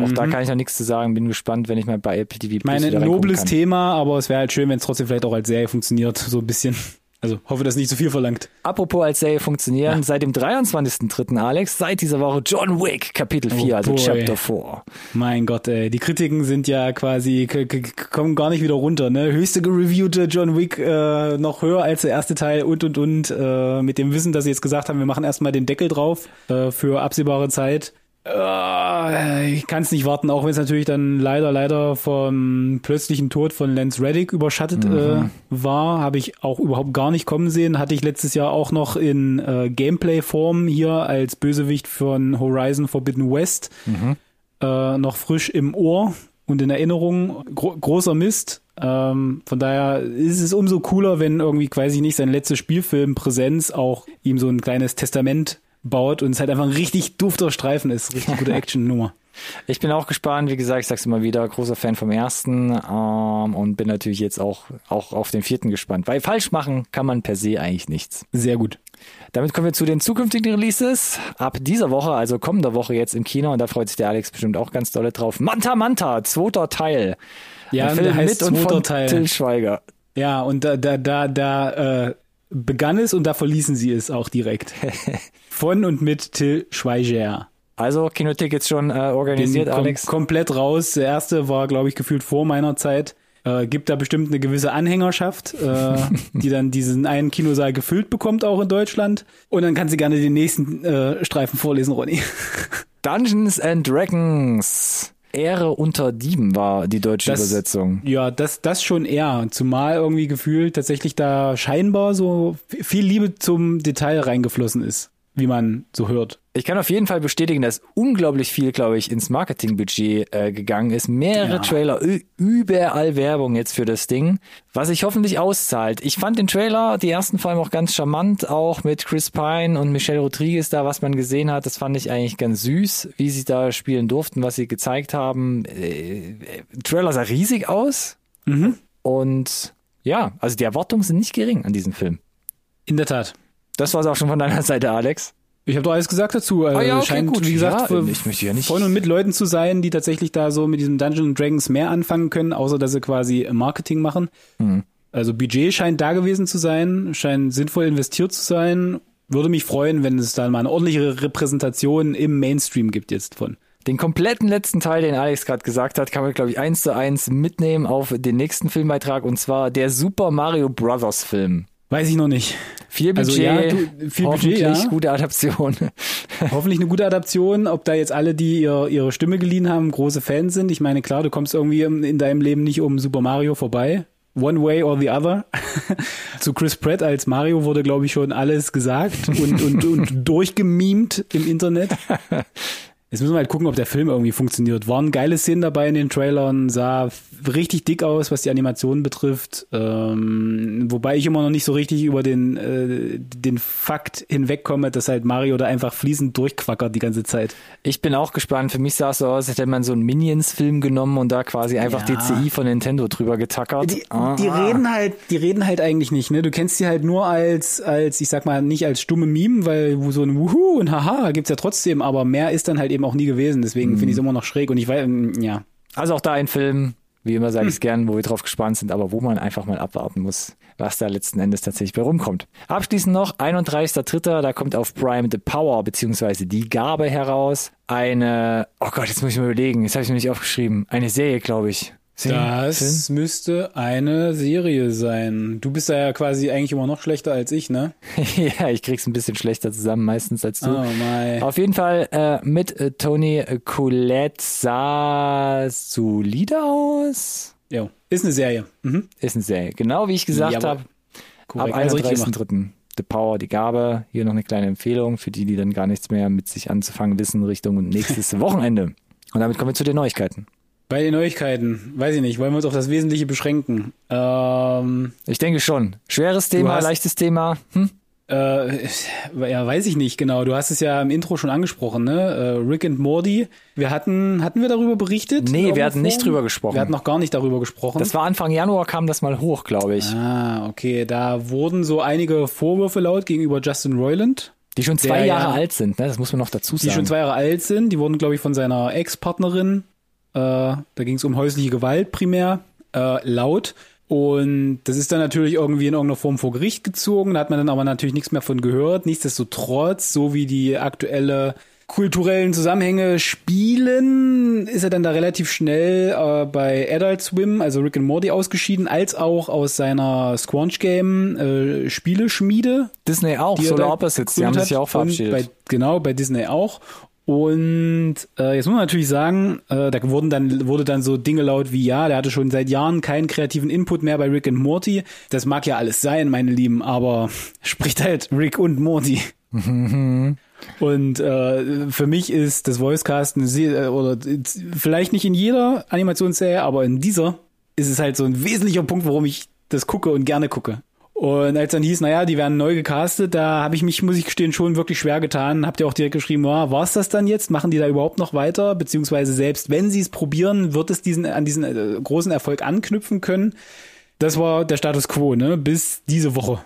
Auch da kann ich noch nichts zu sagen. Bin gespannt, wenn ich mal bei Apple TV Plus meine, nobles. Thema, aber es wäre halt schön, wenn es trotzdem vielleicht auch als Serie funktioniert, so ein bisschen. Also hoffe, dass nicht zu viel verlangt. Apropos als Serie funktionieren, seit dem 23.3. Alex, seit dieser Woche John Wick, Kapitel 4, Oh also boy. Chapter 4. Mein Gott, ey, die Kritiken sind ja quasi, kommen gar nicht wieder runter, ne? Höchste gereviewte John Wick, äh, noch höher als der erste Teil und und und, äh, mit dem Wissen, dass sie jetzt gesagt haben, wir machen erstmal den Deckel drauf, äh, für absehbare Zeit. Äh, ich kann es nicht warten, auch wenn es natürlich dann leider, leider vom plötzlichen Tod von Lance Reddick überschattet äh, war, habe ich auch überhaupt gar nicht kommen sehen. Hatte ich letztes Jahr auch noch in äh, Gameplay-Form hier als Bösewicht von Horizon Forbidden West äh, noch frisch im Ohr und in Erinnerung. Gro großer Mist. Ähm, von daher ist es umso cooler, wenn irgendwie, weiß ich nicht, sein letzter Spielfilm Präsenz auch ihm so ein kleines Testament baut und es halt einfach ein richtig dufter Streifen ist. Richtig gute (laughs) Action-Nummer. Ich bin auch gespannt, wie gesagt, ich sag's immer wieder, großer Fan vom ersten ähm, und bin natürlich jetzt auch, auch auf den vierten gespannt. Weil falsch machen kann man per se eigentlich nichts. Sehr gut. Damit kommen wir zu den zukünftigen Releases. Ab dieser Woche, also kommender Woche jetzt im Kino, und da freut sich der Alex bestimmt auch ganz dolle drauf. Manta Manta, zweiter Teil. Ja, Ein der heißt mit und von Teil. Till Schweiger. Ja, und da, da, da, da äh, begann es und da verließen sie es auch direkt. (laughs) Von und mit Till Schweiger. Also Kinotickets schon äh, organisiert, kom Alex. komplett raus. Der erste war, glaube ich, gefühlt vor meiner Zeit. Äh, gibt da bestimmt eine gewisse Anhängerschaft, äh, (laughs) die dann diesen einen Kinosaal gefüllt bekommt, auch in Deutschland. Und dann kann sie gerne den nächsten äh, Streifen vorlesen, Ronny. (laughs) Dungeons and Dragons. Ehre unter Dieben war die deutsche Das- Übersetzung. Ja, das, das schon eher. Zumal irgendwie gefühlt tatsächlich da scheinbar so viel Liebe zum Detail reingeflossen ist. Wie man so hört. Ich kann auf jeden Fall bestätigen, dass unglaublich viel, glaube ich, ins Marketingbudget äh, gegangen ist. Mehrere Ja. Trailer, überall Werbung jetzt für das Ding, was sich hoffentlich auszahlt. Ich fand den Trailer, die ersten vor allem auch ganz charmant, auch mit Chris Pine und Michelle Rodriguez da, was man gesehen hat. Das fand ich eigentlich ganz süß, wie sie da spielen durften, was sie gezeigt haben. Äh, äh, Trailer sah riesig aus und ja, also die Erwartungen sind nicht gering an diesem Film. In der Tat. Das war's auch schon von deiner Seite, Alex. Ich habe doch alles gesagt dazu. Also Ah ja, okay, scheint, gut. wie gesagt, Ja, ich möchte ja nicht- von und mit Leuten zu sein, die tatsächlich da so mit diesem Dungeons and Dragons mehr anfangen können, außer dass sie quasi Marketing machen. Hm. Also Budget scheint da gewesen zu sein, scheint sinnvoll investiert zu sein. Würde mich freuen, wenn es da mal eine ordentliche Repräsentation im Mainstream gibt jetzt von. Den kompletten letzten Teil, den Alex gerade gesagt hat, kann man, glaube ich, eins zu eins mitnehmen auf den nächsten Filmbeitrag und zwar der Super Mario Brothers Film. Weiß ich noch nicht. Viel Budget, Also ja, du- viel hoffentlich Budget, ja. gute Adaption. (laughs) Hoffentlich eine gute Adaption. Ob da jetzt alle, die ihr, ihre Stimme geliehen haben, große Fans sind. Ich meine, klar, du kommst irgendwie in deinem Leben nicht um Super Mario vorbei. One way or the other. (laughs) Zu Chris Pratt als Mario wurde, glaube ich, schon alles gesagt und, und, und durchgemimt im Internet. (laughs) Jetzt müssen wir halt gucken, ob der Film irgendwie funktioniert. Waren geile Szenen dabei in den Trailern, sah richtig dick aus, was die Animation betrifft. Ähm, wobei ich immer noch nicht so richtig über den, äh, den Fakt hinwegkomme, dass halt Mario da einfach fließend durchquackert die ganze Zeit. Ich bin auch gespannt. Für mich sah es so aus, als hätte man so einen Minions-Film genommen und da quasi einfach Ja. DCI von Nintendo drüber getackert. Die, Ah. die reden halt, die reden halt eigentlich nicht, ne? Du kennst sie halt nur als, als, ich sag mal, nicht als stumme Meme, weil so ein Wuhu und Haha gibt's ja trotzdem, aber mehr ist dann halt eben auch nie gewesen. Deswegen finde ich es immer noch schräg und ich weiß, mm, ja. Also auch da ein Film, wie immer sage ich es gern, wo wir drauf gespannt sind, aber wo man einfach mal abwarten muss, was da letzten Endes tatsächlich bei rumkommt. Abschließend noch, 31.3., da kommt auf Prime The Power, beziehungsweise die Gabe heraus. Eine, oh Gott, jetzt muss ich mal überlegen, jetzt habe ich mir nicht aufgeschrieben. Eine Serie, glaube ich. Serie? Das müsste eine Serie sein. Du bist da ja quasi eigentlich immer noch schlechter als ich, ne? (laughs) Ja, ich krieg's ein bisschen schlechter zusammen meistens als du. Oh my. Auf jeden Fall äh, mit äh, Tony Collette sah solide aus. Jo. Ist eine Serie. Mhm. Ist eine Serie. Genau wie ich gesagt habe. Ab Korrekt. Alles richtig gemacht. 31.3. The Power, die Gabe. Hier noch eine kleine Empfehlung für die, die dann gar nichts mehr mit sich anzufangen wissen, Richtung nächstes (laughs) Wochenende. Und damit kommen wir zu den Neuigkeiten. Bei den Neuigkeiten, weiß ich nicht, wollen wir uns auf das Wesentliche beschränken. Ähm, Ich denke schon. Schweres Thema, hast- leichtes Thema. Hm? Äh, ja, weiß ich nicht genau. Du hast es ja im Intro schon angesprochen, ne? Äh, Rick and Morty. Wir hatten, hatten wir darüber berichtet? Nee, wir hatten nicht drüber gesprochen. Wir hatten noch gar nicht darüber gesprochen. Das war Anfang Januar, kam das mal hoch, glaube ich. ah, okay. Da wurden so einige Vorwürfe laut gegenüber Justin Roiland, Die schon zwei Jahre ja. alt sind, ne? das muss man noch dazu die sagen. schon zwei Jahre alt sind. Die wurden, glaube ich, von seiner Ex-Partnerin, da ging es um häusliche Gewalt primär, äh, laut. Und das ist dann natürlich irgendwie in irgendeiner Form vor Gericht gezogen. Da hat man dann aber natürlich nichts mehr von gehört. Nichtsdestotrotz, so wie die aktuelle kulturellen Zusammenhänge spielen, ist er dann da relativ schnell äh, bei Adult Swim, also Rick and Morty, ausgeschieden, als auch aus seiner Squanch Game äh, Spieleschmiede, Disney auch, Solar Opposites, die haben sich ja auch verabschiedet. Bei, genau, bei Disney auch. Und äh, jetzt muss man natürlich sagen, äh, da wurden dann, wurde dann so Dinge laut wie, ja, der hatte schon seit Jahren keinen kreativen Input mehr bei Rick and Morty. Das mag ja alles sein, meine Lieben, aber (laughs) spricht halt Rick und Morty. (laughs) Und äh, für mich ist das Voicecast eine Se- oder vielleicht nicht in jeder Animationsserie, aber in dieser ist es halt so ein wesentlicher Punkt, warum ich das gucke und gerne gucke. Und als dann hieß, naja, die werden neu gecastet, da habe ich mich, muss ich gestehen, schon wirklich schwer getan. Habt ihr auch direkt geschrieben, ja, war's das dann jetzt? Machen die da überhaupt noch weiter? Beziehungsweise selbst wenn sie es probieren, wird es diesen an diesen äh, großen Erfolg anknüpfen können? Das war der Status quo, ne? Bis diese Woche.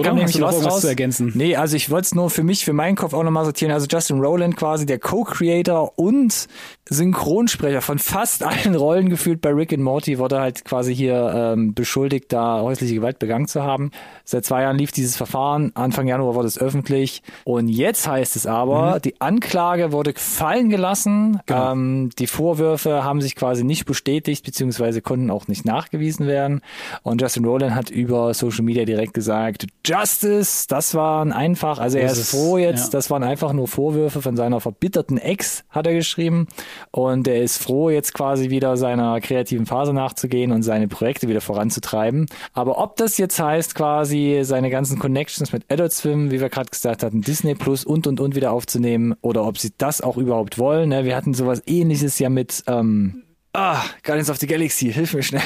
Oder? Hast nämlich du noch was raus. zu ergänzen. Nee, also ich wollte es nur für mich, für meinen Kopf auch nochmal sortieren. Also Justin Rowland quasi der Co-Creator und Synchronsprecher von fast (laughs) allen Rollen gefühlt bei Rick and Morty wurde halt quasi hier ähm, beschuldigt, da häusliche Gewalt begangen zu haben. Seit zwei Jahren lief dieses Verfahren. Anfang Januar wurde es öffentlich. Und jetzt heißt es aber, die Anklage wurde fallen gelassen. Genau. Ähm, die Vorwürfe haben sich quasi nicht bestätigt, beziehungsweise konnten auch nicht nachgewiesen werden. Und Justin Rowland hat über Social Media direkt gesagt, Justice, das waren einfach, also er ist ist- froh jetzt, ja. das waren einfach nur Vorwürfe von seiner verbitterten Ex, hat er geschrieben. Und er ist froh, jetzt quasi wieder seiner kreativen Phase nachzugehen und seine Projekte wieder voranzutreiben. Aber ob das jetzt heißt, quasi seine ganzen Connections mit Adult Swim, wie wir gerade gesagt hatten, Disney Plus und und und wieder aufzunehmen, oder ob sie das auch überhaupt wollen. Ne? Wir hatten sowas ähnliches ja mit ähm, ah, Guardians of the Galaxy, hilf mir schnell.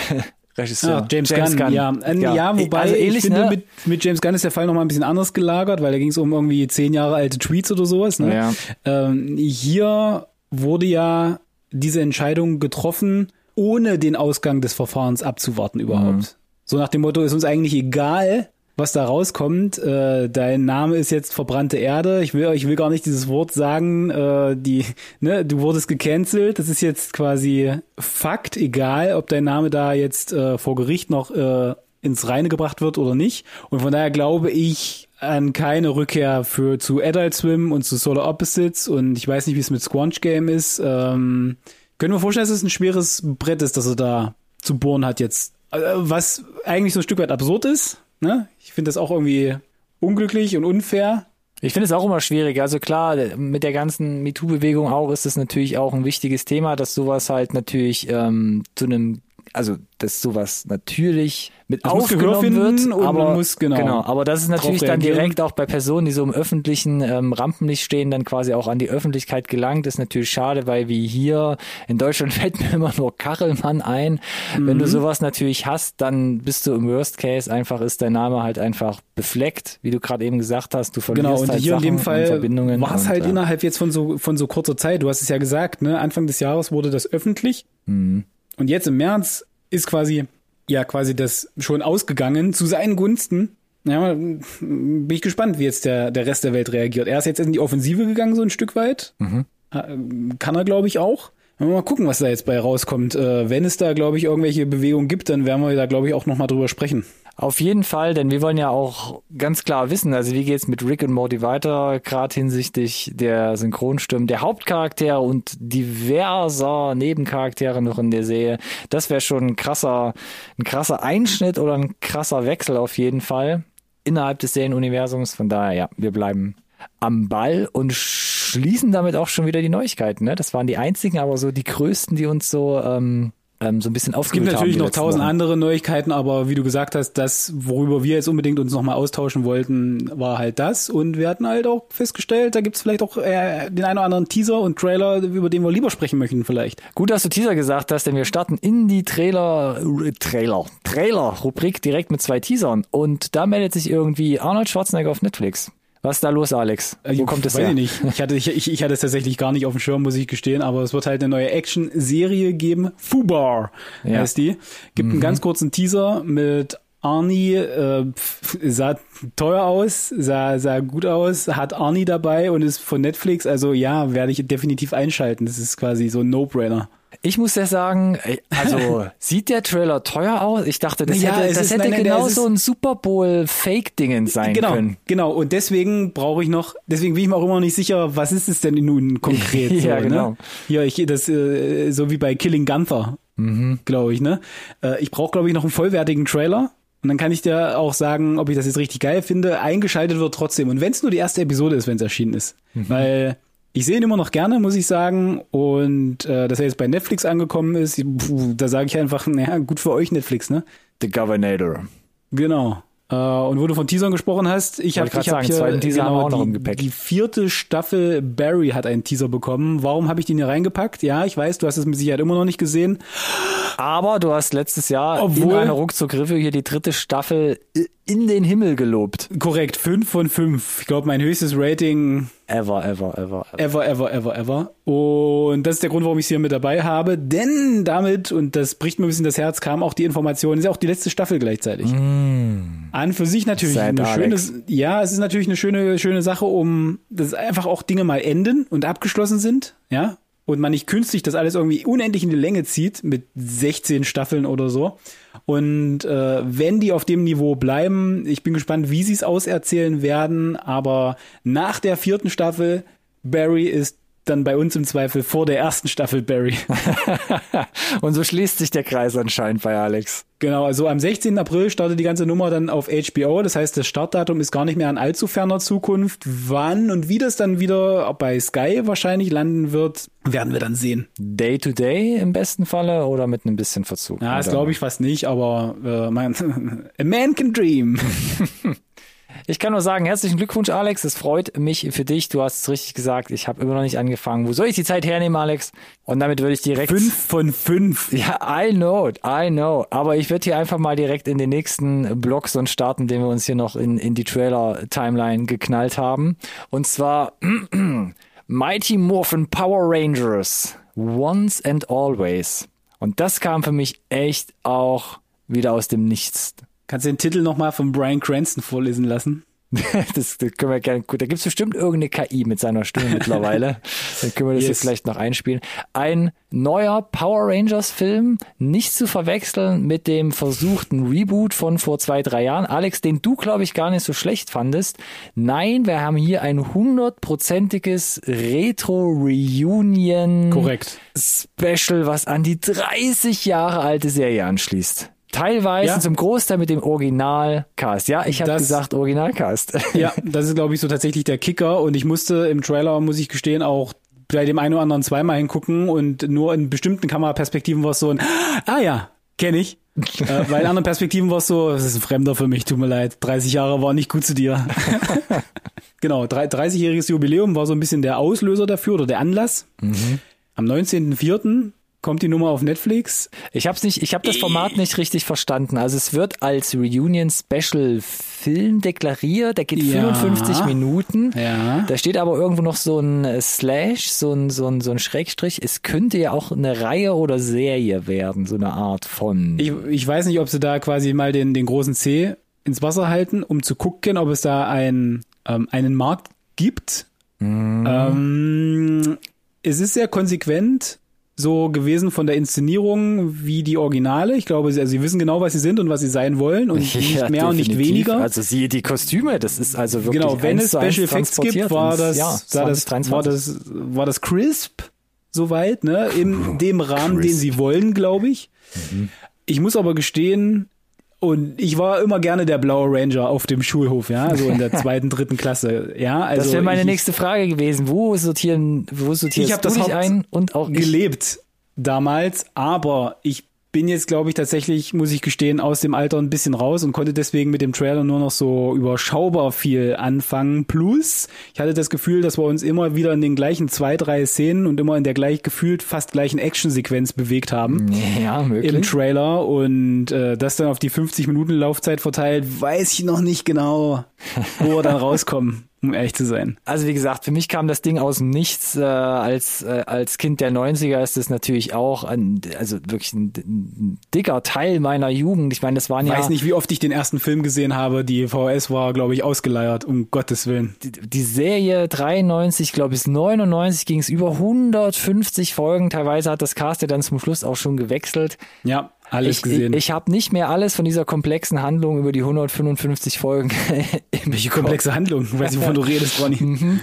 Regisseur. Ah, James, Gunn, ja. Ähm, ja. wobei also ähnlich, ich finde, ne? mit, mit James Gunn ist der Fall noch mal ein bisschen anders gelagert, weil da ging es um irgendwie zehn Jahre alte Tweets oder sowas. Ne? Ja. Ähm, hier wurde ja diese Entscheidung getroffen, ohne den Ausgang des Verfahrens abzuwarten überhaupt. Mhm. So nach dem Motto, ist uns eigentlich egal, was da rauskommt. Äh, dein Name ist jetzt verbrannte Erde. Ich will, ich will gar nicht dieses Wort sagen. Äh, die, ne, du wurdest gecancelt. Das ist jetzt quasi Fakt, egal, ob dein Name da jetzt äh, vor Gericht noch äh, ins Reine gebracht wird oder nicht. Und von daher glaube ich an keine Rückkehr für zu Adult Swim und zu Solar Opposites. Und ich weiß nicht, wie es mit Squanch Game ist. Ähm, können wir vorstellen, dass es ein schweres Brett ist, das er da zu bohren hat jetzt. Äh, Was eigentlich so ein Stück weit absurd ist. Ne? Ich finde das auch irgendwie unglücklich und unfair. Ich finde es auch immer schwierig. Also klar, mit der ganzen MeToo-Bewegung auch ist es natürlich auch ein wichtiges Thema, dass sowas halt natürlich ähm, zu einem, also dass sowas natürlich mit Das aufgenommen wird, aber muss, genau, aber das ist natürlich dann direkt auch bei Personen, die so im öffentlichen ähm, Rampenlicht stehen, dann quasi auch an die Öffentlichkeit gelangt. Das ist natürlich schade, weil wie hier in Deutschland (laughs) fällt mir immer nur Kachelmann ein. Wenn Mhm. du sowas natürlich hast, dann bist du im Worst Case einfach ist dein Name halt einfach befleckt, wie du gerade eben gesagt hast. Du verlierst Genau, und halt hier in Sachen dem und Fall Verbindungen war es halt äh, innerhalb jetzt von so, von so kurzer Zeit. Du hast es ja gesagt, ne? Anfang des Jahres wurde das öffentlich. Mhm. Und jetzt im März ist quasi, ja, quasi das schon ausgegangen zu seinen Gunsten. Ja, bin ich gespannt, wie jetzt der, der Rest der Welt reagiert. Er ist jetzt in die Offensive gegangen, so ein Stück weit. Mhm. Kann er, glaube ich, auch. Mal gucken, was da jetzt bei rauskommt. Äh, wenn es da, glaube ich, irgendwelche Bewegungen gibt, dann werden wir da, glaube ich, auch nochmal drüber sprechen. Auf jeden Fall, denn wir wollen ja auch ganz klar wissen, also wie geht's mit Rick und Morty weiter, gerade hinsichtlich der Synchronstimmen, der Hauptcharaktere und diverser Nebencharaktere noch in der Serie. Das wäre schon ein krasser, ein krasser Einschnitt oder ein krasser Wechsel auf jeden Fall innerhalb des Serienuniversums. Von daher, ja, wir bleiben am Ball und schließen damit auch schon wieder die Neuigkeiten. Ne? Das waren die einzigen, aber so die größten, die uns so ähm, ähm, so ein bisschen Es gibt aufgewühlt natürlich noch tausend Wochen. andere Neuigkeiten, aber wie du gesagt hast, das, worüber wir jetzt unbedingt uns nochmal austauschen wollten, war halt das. Und wir hatten halt auch festgestellt, da gibt's vielleicht auch äh, den einen oder anderen Teaser und Trailer, über den wir lieber sprechen möchten vielleicht. Gut, dass du Teaser gesagt hast, denn wir starten in die Trailer, äh, Trailer, Trailer-Rubrik direkt mit zwei Teasern. Und da meldet sich irgendwie Arnold Schwarzenegger auf Netflix. Was ist da los, Alex? Wo kommt es Weiß her? ich nicht. Ich hatte, ich, ich, hatte es tatsächlich gar nicht auf dem Schirm, muss ich gestehen, aber es wird halt eine neue Action-Serie geben. Fubar Ja. Mhm. heißt die. Gibt einen ganz kurzen Teaser mit Arnie, äh, sah teuer aus, sah, sah gut aus, hat Arnie dabei und ist von Netflix. Also ja, werde ich definitiv einschalten. Das ist quasi so ein No-Brainer. Ich muss ja sagen, also (laughs) sieht der Trailer teuer aus? Ich dachte, das Ja, hätte, das ist- hätte nein, nein, genau so ein Super Bowl Fake-Dingens sein genau, können. genau. Und deswegen brauche ich noch, deswegen bin ich mir auch immer noch nicht sicher, was ist es denn nun konkret? (laughs) so, Ja, genau. Ne? Hier, ich, das, äh, so wie bei Killing Gunther, Mhm. glaube ich, ne? Äh, ich brauche, glaube ich, noch einen vollwertigen Trailer. Und dann kann ich dir auch sagen, ob ich das jetzt richtig geil finde. Eingeschaltet wird trotzdem. Und wenn es nur die erste Episode ist, wenn es erschienen ist. Mhm. Weil ich sehe ihn immer noch gerne, muss ich sagen. Und äh, dass er jetzt bei Netflix angekommen ist, puh, da sage ich einfach, naja, gut für euch Netflix, ne? The Governator. Genau. Äh, und wo du von Teasern gesprochen hast, ich habe Wollte ich hab sagen, hier zweiten Teaser haben wir auch noch die, die vierte Staffel Barry hat einen Teaser bekommen. Warum habe ich den hier reingepackt? Ja, ich weiß, du hast es mit Sicherheit immer noch nicht gesehen. Aber du hast letztes Jahr Obwohl- in einer Ruckzuck-Review hier die dritte Staffel in den Himmel gelobt. Korrekt, fünf von fünf. Ich glaube, mein höchstes Rating Ever, ever, ever. ever. ever, ever, ever, ever. Und das ist der Grund, warum ich es hier mit dabei habe. Denn damit, und das bricht mir ein bisschen das Herz, kam auch die Information, ist ja auch die letzte Staffel gleichzeitig. An für sich natürlich Sad eine schöne, ja, es ist natürlich eine schöne, schöne Sache, um, dass einfach auch Dinge mal enden und abgeschlossen sind, ja. Und man nicht künstlich das alles irgendwie unendlich in die Länge zieht mit 16 Staffeln oder so. Und äh, wenn die auf dem Niveau bleiben, ich bin gespannt, wie sie es auserzählen werden. Aber nach der vierten Staffel, Barry ist dann bei uns im Zweifel vor der ersten Staffel Barry. (laughs) Und so schließt sich der Kreis anscheinend bei Alex. Genau, also am 16. April startet die ganze Nummer dann auf HBO. Das heißt, das Startdatum ist gar nicht mehr in allzu ferner Zukunft. Wann und wie das dann wieder bei Sky wahrscheinlich landen wird, werden wir dann sehen. Day to Day im besten Falle oder mit einem bisschen Verzug? Ja, das glaube ich fast nicht, aber äh, man, (laughs) a man can dream. (laughs) Ich kann nur sagen, herzlichen Glückwunsch, Alex. Es freut mich für dich. Du hast es richtig gesagt. Ich habe immer noch nicht angefangen. Wo soll ich die Zeit hernehmen, Alex? Und damit würde ich direkt. Fünf von fünf. Ja, I know, I know. Aber ich würde hier einfach mal direkt in den nächsten Block so starten, den wir uns hier noch in, in die Trailer-Timeline geknallt haben. Und zwar (clears throat) Mighty Morphin Power Rangers. Once and Always. Und das kam für mich echt auch wieder aus dem Nichts. Kannst du den Titel nochmal von Brian Cranston vorlesen lassen? (laughs) das, das können wir gerne, gut, da gibt's bestimmt irgendeine KI mit seiner Stimme mittlerweile. (laughs) Dann können wir das yes. jetzt vielleicht noch einspielen. Ein neuer Power Rangers Film, nicht zu verwechseln mit dem versuchten Reboot von vor zwei, drei Jahren. Alex, den du, glaube ich, gar nicht so schlecht fandest. Nein, wir haben hier ein hundertprozentiges Retro-Reunion Korrekt. Special, was an die 30 Jahre alte Serie anschließt. Teilweise ja. zum Großteil mit dem Originalcast. Ja, ich habe gesagt Originalcast. (laughs) Ja, das ist glaube ich so tatsächlich der Kicker und ich musste im Trailer, muss ich gestehen, auch bei dem einen oder anderen zweimal hingucken und nur in bestimmten Kameraperspektiven war es so ein Ah ja, kenne ich. (laughs) äh, weil in anderen Perspektiven war es so, das ist ein Fremder für mich, tut mir leid. 30 Jahre war nicht gut zu dir. (laughs) genau, 30-jähriges Jubiläum war so ein bisschen der Auslöser dafür oder der Anlass. Mhm. Am 19.04 kommt die Nummer auf Netflix. Ich habe nicht, ich habe das Format nicht richtig verstanden. Also es wird als Reunion Special Film deklariert. Der geht ja. 55 Minuten. Ja. Da steht aber irgendwo noch so ein Slash, so ein, so ein, so ein Schrägstrich. Es könnte ja auch eine Reihe oder Serie werden, so eine Art von. Ich, ich weiß nicht, ob sie da quasi mal den, den großen C ins Wasser halten, um zu gucken, ob es da ein, ähm, einen Markt gibt. Mhm. Ähm, es ist sehr konsequent so gewesen von der Inszenierung wie die Originale. Ich glaube, sie, also sie wissen genau, was sie sind und was sie sein wollen und (laughs) nicht ja, mehr definitiv. und nicht weniger. Also sie die Kostüme, das ist also wirklich Genau, wenn es Special Effects gibt, war das, ja, das, war das war das crisp soweit, ne, in dem Rahmen, crisp. den sie wollen, glaube ich. Mhm. Ich muss aber gestehen, und ich war immer gerne der blaue Ranger auf dem Schulhof, ja, so in der (laughs) zweiten, dritten Klasse, ja. Also das wäre meine ich, nächste Frage gewesen. Wo sortieren, wo sortierst ich hab du das dich ein und auch ich? gelebt damals, aber ich bin jetzt, glaube ich, tatsächlich, muss ich gestehen, aus dem Alter ein bisschen raus und konnte deswegen mit dem Trailer nur noch so überschaubar viel anfangen. Plus, ich hatte das Gefühl, dass wir uns immer wieder in den gleichen zwei, drei Szenen und immer in der gleich gefühlt fast gleichen Actionsequenz bewegt haben. Ja, möglich. Im Trailer und äh, das dann auf die 50 Minuten Laufzeit verteilt, weiß ich noch nicht genau, wo wir dann (laughs) rauskommen um ehrlich zu sein. Also wie gesagt, für mich kam das Ding aus dem Nichts. Äh, als, äh, als Kind der 90er ist das natürlich auch ein, also wirklich ein, ein dicker Teil meiner Jugend. Ich meine, das waren ich ja... weiß nicht, wie oft ich den ersten Film gesehen habe. Die VHS war, glaube ich, ausgeleiert, um Gottes Willen. Die, die Serie 93, glaube ich, bis 99 ging es über 150 Folgen. Teilweise hat das Cast ja dann zum Schluss auch schon gewechselt. Ja. Alles ich, gesehen. Ich, ich habe nicht mehr alles von dieser komplexen Handlung über die 155 Folgen. (laughs) Welche komplexe Handlung? Ich weiß nicht, wovon du redest, Ronny. (laughs) Mhm.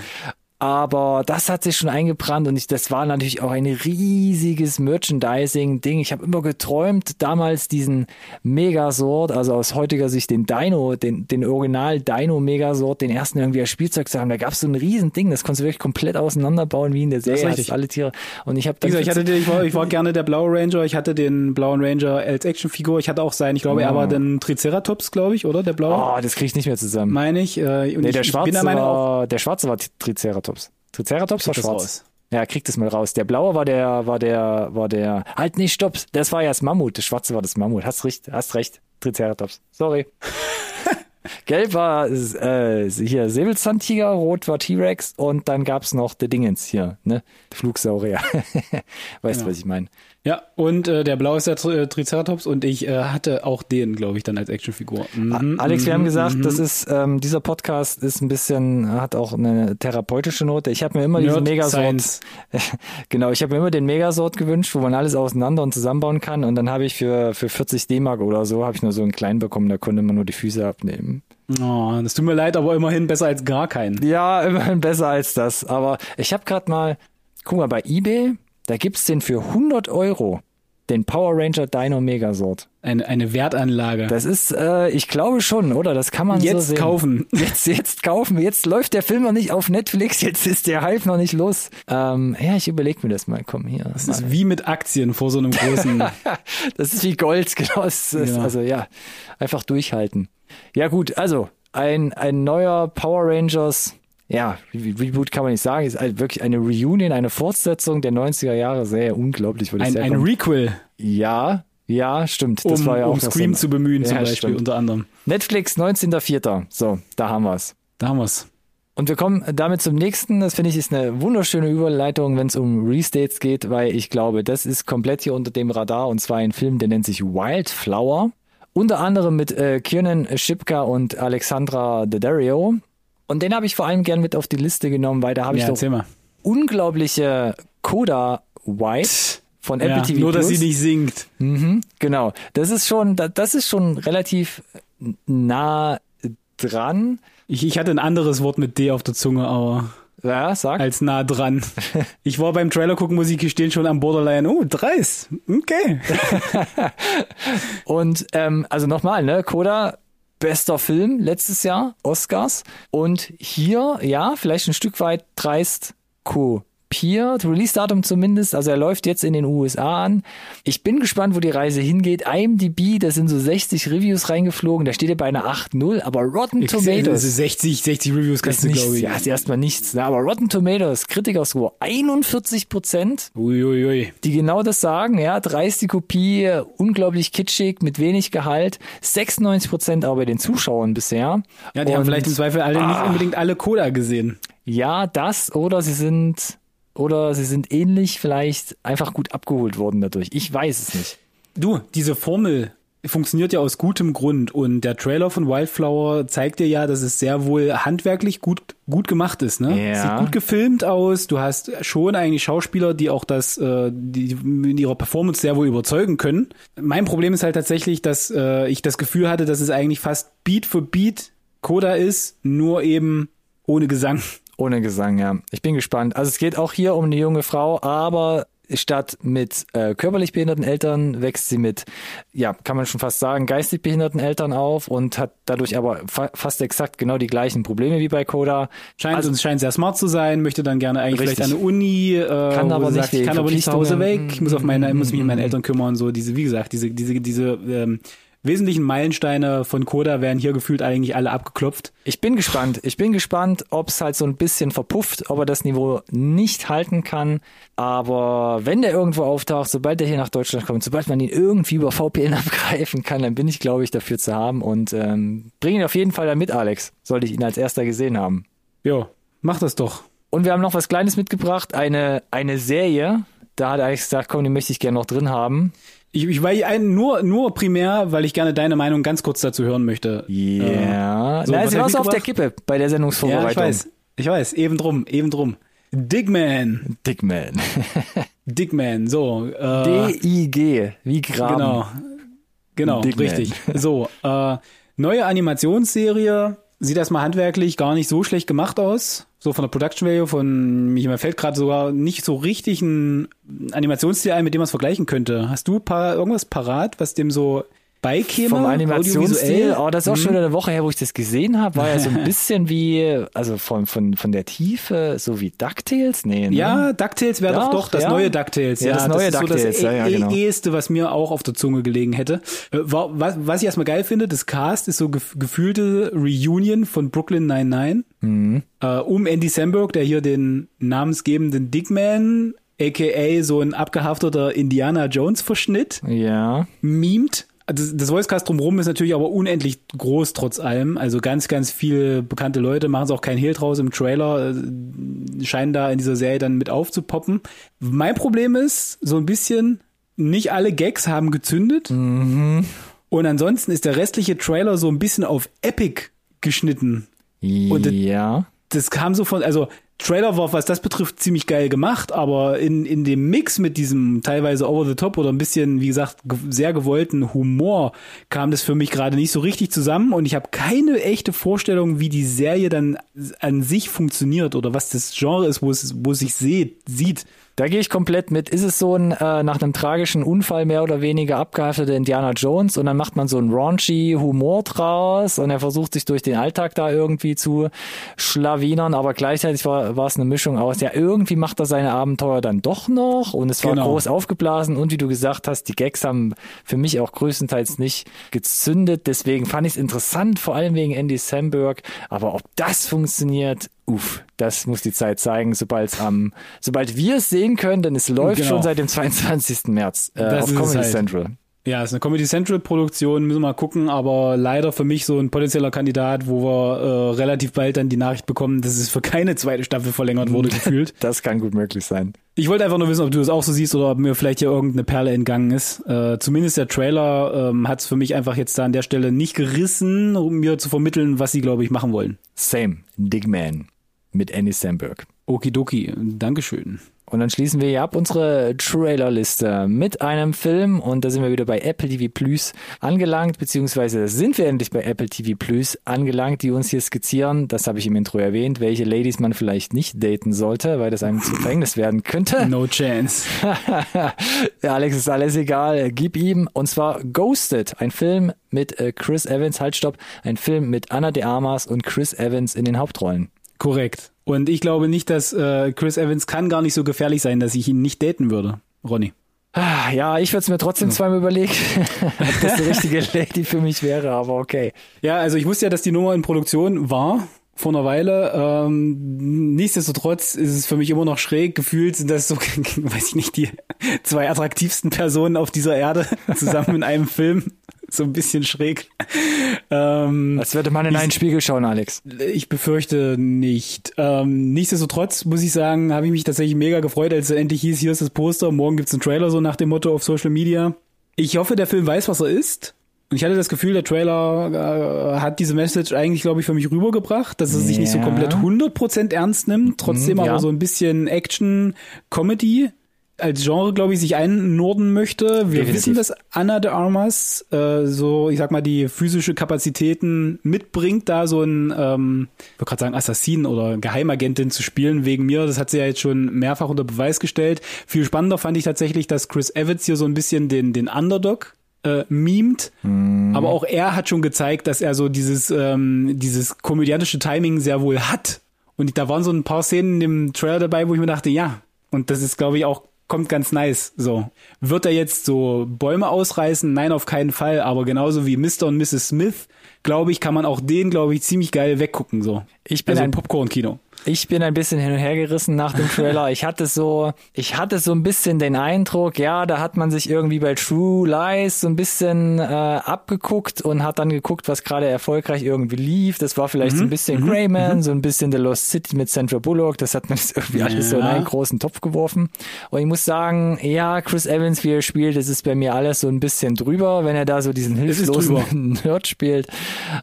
Aber das hat sich schon eingebrannt und ich, das war natürlich auch ein riesiges Merchandising-Ding. Ich habe immer geträumt, damals diesen Megasort, also aus heutiger Sicht den Dino, den, den Original Dino Megasort, den ersten irgendwie als Spielzeug zu haben. Da gab es so ein Riesending, das konntest du wirklich komplett auseinanderbauen, wie in der Serie. Das alle Tiere. Und ich habe dann. ich, hatte den, ich, war, ich war gerne der blaue Ranger, ich hatte den blauen Ranger als Actionfigur, ich hatte auch sein, ich glaube, oh. er war dann Triceratops, glaube ich, oder? Der blaue? Oh, das kriege ich nicht mehr zusammen. Meine ich. Äh, nee, ich, der, schwarze der, war, der schwarze war Triceratops. Triceratops. Triceratops war schwarz. Raus. Ja, kriegt es mal raus. Der blaue war der, war der, war der. Halt nicht, stopp. Das war ja das Mammut. Das schwarze war das Mammut. Hast recht, hast recht. Triceratops. Sorry. (laughs) Gelb war äh, hier Säbelzahntiger, rot war T-Rex und dann gab's noch der Dingens hier, ne? Flugsaurier. (laughs) weißt du, ja. was ich meine? Ja, und äh, der blaue ist der Tri Triceratops und ich äh, hatte auch den, glaube ich, dann als Actionfigur. Mhm, Alex, wir haben mhm, gesagt, mhm. das ist ähm, dieser Podcast ist ein bisschen hat auch eine therapeutische Note. Ich habe mir immer Nerd diesen Megasort (laughs) genau, ich habe mir immer den Megasort gewünscht, wo man alles auseinander und zusammenbauen kann und dann habe ich für für 40 D-Mark oder so habe ich nur so einen kleinen bekommen, da konnte man nur die Füße abnehmen. Oh, das tut mir leid, aber immerhin besser als gar keinen. Ja, (laughs) immerhin besser als das, aber ich habe gerade mal guck mal, bei eBay, da gibt's den für 100 Euro. Den Power Ranger Dino Megasort. Eine, eine Wertanlage. Das ist, äh, ich glaube schon, oder? Das kann man so Jetzt sehen. kaufen. (laughs) Jetzt, jetzt kaufen. Jetzt läuft der Film noch nicht auf Netflix. Jetzt ist der Hype noch nicht los. Ähm, ja, ich überlege mir das mal. Komm hier. Das ist wie mit Aktien vor so einem großen. (laughs) Das ist wie Gold, (laughs) genau. Ist, Ja. Also ja, einfach durchhalten. Ja gut, also ein, ein neuer Power Rangers, ja, Re- Reboot kann man nicht sagen, ist halt wirklich eine Reunion, eine Fortsetzung der 90er Jahre. Sehr unglaublich, würde ich ein, sagen. ein Requel, Ja, ja, stimmt. Das um, war ja auch um Scream zu bemühen, zum Ja, Beispiel, stimmt. unter anderem. Netflix, 19.04. So, da haben wir's. Da haben wir's. Und wir kommen damit zum nächsten. Das finde ich ist eine wunderschöne Überleitung, wenn es um Restates geht, weil ich glaube, das ist komplett hier unter dem Radar und zwar ein Film, der nennt sich Wildflower. Unter anderem mit äh, Kiernan Shipka und Alexandra Daddario. Und den habe ich vor allem gern mit auf die Liste genommen, weil da habe Ja, ich doch unglaubliche Coda White von Apple Ja, TV nur, dass Plus. sie nicht singt. Mhm, genau. Das ist schon, da- das ist schon relativ nah dran. Ich, ich hatte ein anderes Wort mit D auf der Zunge, aber Ja, sag. als nah dran. (laughs) Ich war beim Trailer gucken, muss ich gestehen, schon am Borderline. Oh, dreist. Okay. (laughs) Und ähm, also nochmal, ne, Coda, bester Film letztes Jahr, Oscars. Und hier, ja, vielleicht ein Stück weit dreist kopiert. Release-Datum zumindest, also er läuft jetzt in den USA an. Ich bin gespannt, wo die Reise hingeht. IMDb, da sind so 60 Reviews reingeflogen, da steht er bei einer 8.0 aber Rotten Also Tomatoes. 60, 60 Reviews kannst du, glaube ich. ja, ist erstmal nichts, ne? aber Rotten Tomatoes, Kritikerscore 41 Prozent Uiuiui. Ui, ui. die genau das sagen, ja, dreiste Kopie, unglaublich kitschig, mit wenig Gehalt, 96 Prozent aber bei den Zuschauern bisher. Ja, die haben Und, vielleicht im Zweifel alle nicht unbedingt alle Coda gesehen. Ja, das oder sie sind oder sie sind ähnlich vielleicht einfach gut abgeholt worden dadurch. Ich weiß es nicht. Du, diese Formel funktioniert ja aus gutem Grund und der Trailer von Wildflower zeigt dir ja, dass es sehr wohl handwerklich gut gut gemacht ist, ne? Ja. Sieht gut gefilmt aus. Du hast schon eigentlich Schauspieler, die auch das äh, die in ihrer Performance sehr wohl überzeugen können. Mein Problem ist halt tatsächlich, dass äh, ich das Gefühl hatte, dass es eigentlich fast Beat für Beat Coda ist, nur eben ohne Gesang. Ohne Gesang, ja. Ich bin gespannt. Also es geht auch hier um eine junge Frau, aber statt mit äh, körperlich behinderten Eltern wächst sie mit, ja, kann man schon fast sagen, geistig behinderten Eltern auf und hat dadurch aber fa fast exakt genau die gleichen Probleme wie bei Coda. Scheint Also- uns scheint sehr smart zu sein, möchte dann gerne eigentlich Richtig. vielleicht an eine Uni, äh, Kann aber nicht sagt, ich kann aber nicht zu Hause weg, ich muss auf meine, muss mich um meine Eltern kümmern, so diese, wie gesagt, diese, diese, diese ähm, wesentlichen Meilensteine von Coda werden hier gefühlt eigentlich alle abgeklopft. Ich bin gespannt. Ich bin gespannt, ob es halt so ein bisschen verpufft, ob er das Niveau nicht halten kann. Aber wenn der irgendwo auftaucht, sobald er hier nach Deutschland kommt, sobald man ihn irgendwie über VPN (laughs) abgreifen kann, dann bin ich, glaube ich, dafür zu haben und ähm, bring ihn auf jeden Fall da mit, Alex. Sollte ich ihn als erster gesehen haben. Jo, mach das doch. Und wir haben noch was Kleines mitgebracht, eine, eine Serie. Da hat Alex gesagt, komm, die möchte ich gerne noch drin haben. Ich, ich war hier ein, nur, nur primär, weil ich gerne deine Meinung ganz kurz dazu hören möchte. Ja. so, Na, sie war ich so auf der? Kippe bei der Ja, Sendungsvorbereitung. ich weiß. Ich weiß, eben drum, eben drum. Digman. Dickman. Digman, (laughs) so. Äh, D-I-G, wie Graben. Genau. Genau, Digman. richtig. So, äh, neue Animationsserie. Sieht erstmal handwerklich gar nicht so schlecht gemacht aus. So von der Production Value von, mir fällt gerade sogar nicht so richtig ein Animationsstil ein, mit dem man es vergleichen könnte. Hast du pa irgendwas parat, was dem so beikäme? Vom Animationsstil, oh, das ist auch schon wieder eine Woche her, wo ich das gesehen habe, war ja so ein (laughs) bisschen wie, also von, von, von der Tiefe, so wie DuckTales? Nee, ne? Ja, DuckTales wäre doch, Doch, das ja. neue DuckTales. Ja, das neue ist so DuckTales, das ja, ja, eh- genau. eheste, was mir auch auf der Zunge gelegen hätte. Äh, wa- Was, was ich erstmal geil finde, das Cast ist so gef gefühlte Reunion von Brooklyn 99 Mhm. äh, um Andy Samberg, der hier den namensgebenden Dickman, aka so ein abgehafteter Indiana Jones Verschnitt, Ja. mimt. Das, das Voicecast drumherum ist natürlich aber unendlich groß trotz allem. Also ganz, ganz viele bekannte Leute machen es auch kein Hehl draus im Trailer, äh, scheinen da in dieser Serie dann mit aufzupoppen. Mein Problem ist so ein bisschen, nicht alle Gags haben gezündet. Und ansonsten ist der restliche Trailer so ein bisschen auf Epic geschnitten. Und das- ja. Das kam so von, also Trailer war, was das betrifft, ziemlich geil gemacht, aber in, in dem Mix mit diesem teilweise over the top oder ein bisschen, wie gesagt, sehr gewollten Humor kam das für mich gerade nicht so richtig zusammen und ich habe keine echte Vorstellung, wie die Serie dann an sich funktioniert oder was das Genre ist, wo es, wo es sich sieht, sieht. Da gehe ich komplett mit. Ist es so ein äh, nach einem tragischen Unfall mehr oder weniger abgehaftete Indiana Jones und dann macht man so einen raunchy Humor draus und er versucht sich durch den Alltag da irgendwie zu schlawinern, aber gleichzeitig war, war es eine Mischung aus, ja, irgendwie macht er seine Abenteuer dann doch noch und es war genau. groß aufgeblasen und wie du gesagt hast, die Gags haben für mich auch größtenteils nicht gezündet. Deswegen fand ich es interessant, vor allem wegen Andy Samberg. Aber ob das funktioniert, uff, das muss die Zeit zeigen, sobald am, sobald wir es sehen können, denn es läuft genau. schon seit dem 22. März äh, auf Comedy halt. Central. Ja, es ist eine Comedy Central Produktion, müssen wir mal gucken, aber leider für mich so ein potenzieller Kandidat, wo wir äh, relativ bald dann die Nachricht bekommen, dass es für keine zweite Staffel verlängert wurde, (laughs) gefühlt. Das kann gut möglich sein. Ich wollte einfach nur wissen, ob du das auch so siehst oder ob mir vielleicht hier irgendeine Perle entgangen ist. Äh, zumindest der Trailer ähm, hat es für mich einfach jetzt da an der Stelle nicht gerissen, um mir zu vermitteln, was sie, glaube ich, machen wollen. Same. Digman mit Annie Samberg. Okidoki, Dankeschön. Und dann schließen wir hier ab unsere Trailerliste mit einem Film und da sind wir wieder bei Apple TV Plus angelangt, beziehungsweise sind wir endlich bei Apple TV Plus angelangt, die uns hier skizzieren, das habe ich im Intro erwähnt, welche Ladies man vielleicht nicht daten sollte, weil das einem zu Verhängnis werden könnte. No chance. (laughs) Alex ist alles egal, gib ihm und zwar Ghosted, ein Film mit äh, Chris Evans, halt stopp, ein Film mit Anna de Armas und Chris Evans in den Hauptrollen. Korrekt. Und ich glaube nicht, dass äh, Chris Evans kann gar nicht so gefährlich sein, dass ich ihn nicht daten würde, Ronny. Ah, ja, ich würde es mir trotzdem zweimal überlegen, (laughs) ob das die richtige Lady für mich wäre, aber okay. Ja, also ich wusste ja, dass die Nummer in Produktion war vor einer Weile. Ähm, nichtsdestotrotz ist es für mich immer noch schräg. Gefühlt sind das so, (laughs) weiß ich nicht, die zwei attraktivsten Personen auf dieser Erde (laughs) zusammen in einem Film so ein bisschen schräg. Ähm, Als würde man in einen Spiegel schauen, Alex. Ich befürchte nicht. Ähm, nichtsdestotrotz muss ich sagen, habe ich mich tatsächlich mega gefreut, als es endlich hieß, hier ist das Poster, morgen gibt's einen Trailer, so nach dem Motto auf Social Media. Ich hoffe, der Film weiß, was er ist. Und ich hatte das Gefühl, der Trailer äh, hat diese Message eigentlich, glaube ich, für mich rübergebracht, dass er sich nicht so komplett 100% ernst nimmt, trotzdem mhm, ja. aber so ein bisschen Action, Comedy als Genre, glaube ich, sich einnorden möchte. Wir Definitiv. wissen, dass Anna de Armas äh, so, ich sag mal, die physische Kapazitäten mitbringt, da so ein, ähm, ich wollte gerade sagen, Assassin oder Geheimagentin zu spielen, wegen mir. Das hat sie ja jetzt schon mehrfach unter Beweis gestellt. Viel spannender fand ich tatsächlich, dass Chris Evans hier so ein bisschen den, den Underdog äh, memt, mm. aber auch er hat schon gezeigt, dass er so dieses, ähm, dieses komödiantische Timing sehr wohl hat. Und da waren so ein paar Szenen in dem Trailer dabei, wo ich mir dachte, ja, und das ist, glaube ich, auch kommt ganz nice. So. Wird er jetzt so Bäume ausreißen? Nein, auf keinen Fall. Aber genauso wie Mr. und Mrs. Smith, glaube ich, kann man auch den, glaube ich, ziemlich geil weggucken. So. Ich bin also ein Popcorn-Kino. Ich bin ein bisschen hin und her gerissen nach dem Trailer. Ich hatte so, ich hatte so ein bisschen den Eindruck, ja, da hat man sich irgendwie bei True Lies so ein bisschen äh, abgeguckt und hat dann geguckt, was gerade erfolgreich irgendwie lief. Das war vielleicht mhm. so ein mhm. bisschen mhm. Greyman, mhm. so ein bisschen The Lost City mit Sandra Bullock. Das hat man jetzt irgendwie ja. alles so in einen großen Topf geworfen. Und ich muss sagen, ja, Chris Evans, wie er spielt, das ist bei mir alles so ein bisschen drüber, wenn er da so diesen hilflosen (laughs) Nerd spielt.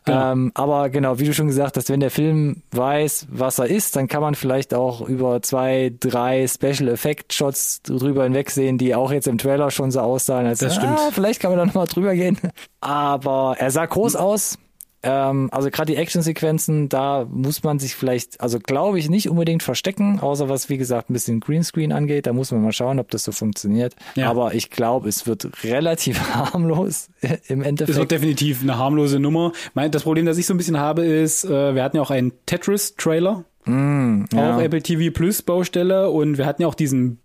Genau. Ähm, aber genau, wie du schon gesagt hast, wenn der Film weiß, was er ist, dann kann man vielleicht auch über zwei, drei Special Effect Shots drüber hinwegsehen, die auch jetzt im Trailer schon so aussahen. Als, das stimmt. Ah, vielleicht kann man da nochmal drüber gehen. Aber er sah groß aus. Ähm, also gerade die Actionsequenzen, da muss man sich vielleicht, also glaube ich, nicht unbedingt verstecken, außer was, wie gesagt, ein bisschen Greenscreen angeht. Da muss man mal schauen, ob das so funktioniert. Ja. Aber ich glaube, es wird relativ (laughs) harmlos (laughs) im Endeffekt. Es wird definitiv eine harmlose Nummer. Das Problem, das ich so ein bisschen habe, ist, äh, wir hatten ja auch einen Tetris-Trailer. Mm, ja. Auch Apple TV Plus Baustelle und wir hatten ja auch diesen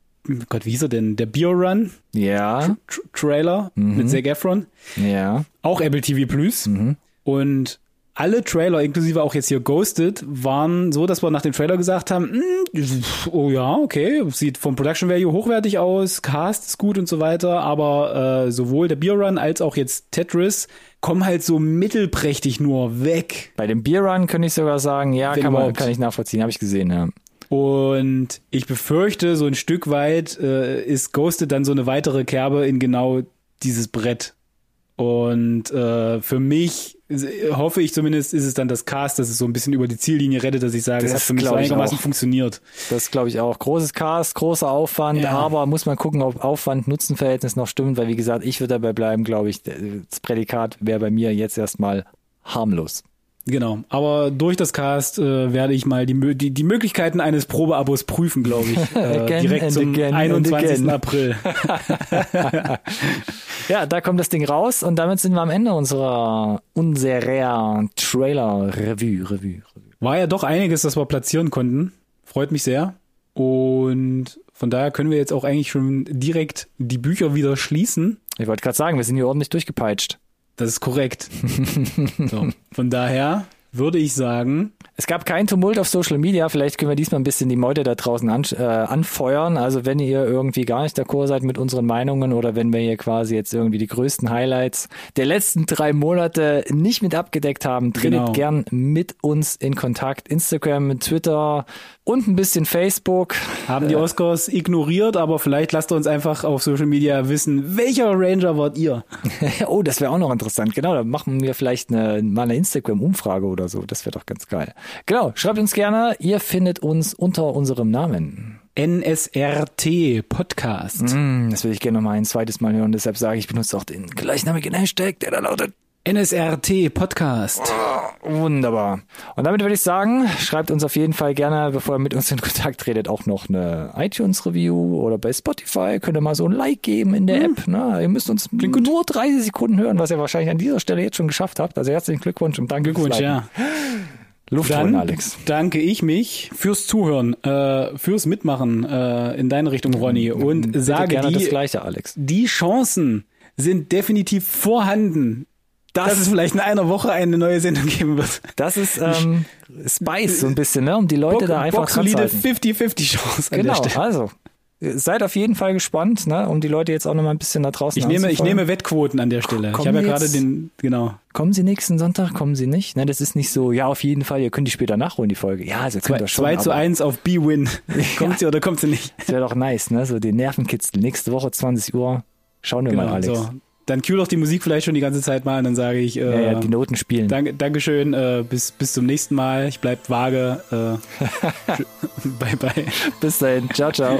Gott, wie hieß er denn? Der Beer Run. Ja. Tra Trailer mhm. mit Zac Efron. Ja. Auch Apple TV Plus. Mhm. Und alle Trailer, inklusive auch jetzt hier Ghosted, waren so, dass wir nach dem Trailer gesagt haben, mm, oh ja, okay, sieht vom Production Value hochwertig aus, Cast ist gut und so weiter, aber äh, sowohl der Beer Run als auch jetzt Tetris kommen halt so mittelprächtig nur weg. Bei dem Beer Run könnte ich sogar sagen, ja, kann, man, kann ich nachvollziehen, habe ich gesehen, ja. Und ich befürchte, so ein Stück weit äh, ist Ghosted dann so eine weitere Kerbe in genau dieses Brett Und äh, für mich äh, hoffe ich zumindest, ist es dann das Cast, dass es so ein bisschen über die Ziellinie rettet, dass ich sage, Das es hat für mich so einigermaßen funktioniert. Das glaube ich auch. Großes Cast, großer Aufwand, Ja. aber muss man gucken, ob Aufwand-Nutzen-Verhältnis noch stimmt, weil wie gesagt, ich würde dabei bleiben, glaube ich, das Prädikat wäre bei mir jetzt erstmal harmlos. Genau. Aber durch das Cast äh, werde ich mal die, die, die Möglichkeiten eines Probeabos prüfen, glaube ich. (laughs) Äh, Again direkt zum again and 21. again. (laughs) April. (laughs) Ja, da kommt das Ding raus und damit sind wir am Ende unserer unserer Trailer-Revue, Revue, Revue. War ja doch einiges, das wir platzieren konnten. Freut mich sehr. Und von daher können wir jetzt auch eigentlich schon direkt die Bücher wieder schließen. Ich wollte gerade sagen, wir sind hier ordentlich durchgepeitscht. Das ist korrekt. (laughs) so, von daher würde ich sagen, Es gab keinen Tumult auf Social Media. Vielleicht können wir diesmal ein bisschen die Meute da draußen an, äh, anfeuern. Also wenn ihr irgendwie gar nicht d'accord seid mit unseren Meinungen oder wenn wir hier quasi jetzt irgendwie die größten Highlights der letzten drei Monate nicht mit abgedeckt haben, tretet Genau. gern mit uns in Kontakt. Instagram, Twitter und ein bisschen Facebook. haben die Oscars ignoriert, aber vielleicht lasst ihr uns einfach auf Social Media wissen, welcher Ranger wart ihr? (laughs) oh, das wäre auch noch interessant. Genau, da machen wir vielleicht eine, mal eine Instagram-Umfrage oder so. Das wäre doch ganz geil. Genau, schreibt uns gerne. Ihr findet uns unter unserem Namen. NSRT Podcast. Hm, das will ich gerne noch mal ein zweites Mal hören. Deshalb sage ich, ich benutze auch den gleichnamigen Hashtag, der da lautet NSRT Podcast. Wunderbar. Und damit würde ich sagen, schreibt uns auf jeden Fall gerne, bevor ihr mit uns in Kontakt tretet, auch noch eine iTunes-Review oder bei Spotify. Könnt ihr mal so ein Like geben in der App. Ne? Ihr müsst uns nur 30 Sekunden hören, was ihr wahrscheinlich an dieser Stelle jetzt schon geschafft habt. Also herzlichen Glückwunsch und danke Glückwunsch, ja. Luft Dann holen, Alex. danke ich mich fürs Zuhören, äh, fürs Mitmachen äh, in deine Richtung, Ronny, und Bitte sage gerne das die, Gleiche, Alex. die Chancen sind definitiv vorhanden, dass es vielleicht in einer Woche eine neue Sendung geben wird. Das ist ähm, (laughs) Spice so ein bisschen, ne? um die Leute da einfach zu solide halten. 50-50 Chance an Genau, also seid auf jeden Fall gespannt, ne? um die Leute jetzt auch noch mal ein bisschen da draußen Ich nehme, ich nehme Wettquoten an der Stelle. Kommen ich habe ja gerade den, genau. Kommen Sie nächsten Sonntag, kommen Sie nicht? Ne, das ist nicht so, ja, auf jeden Fall, ihr könnt die später nachholen, die Folge. Ja, also könnt ihr schon. 2 zu aber 1 auf B-Win. (laughs) Kommt sie oder kommt sie nicht? Das wäre doch nice, ne? So den Nervenkitzel. Nächste Woche 20 Uhr. Schauen wir mal, Alex. so. Dann cue doch die Musik vielleicht schon die ganze Zeit mal und dann sage ich, Ja, äh, ja, die Noten spielen. danke, Dankeschön, äh, bis, bis zum nächsten Mal. Ich bleib vage. Äh, (laughs) (laughs) bye bye. Bis dahin. Ciao, ciao.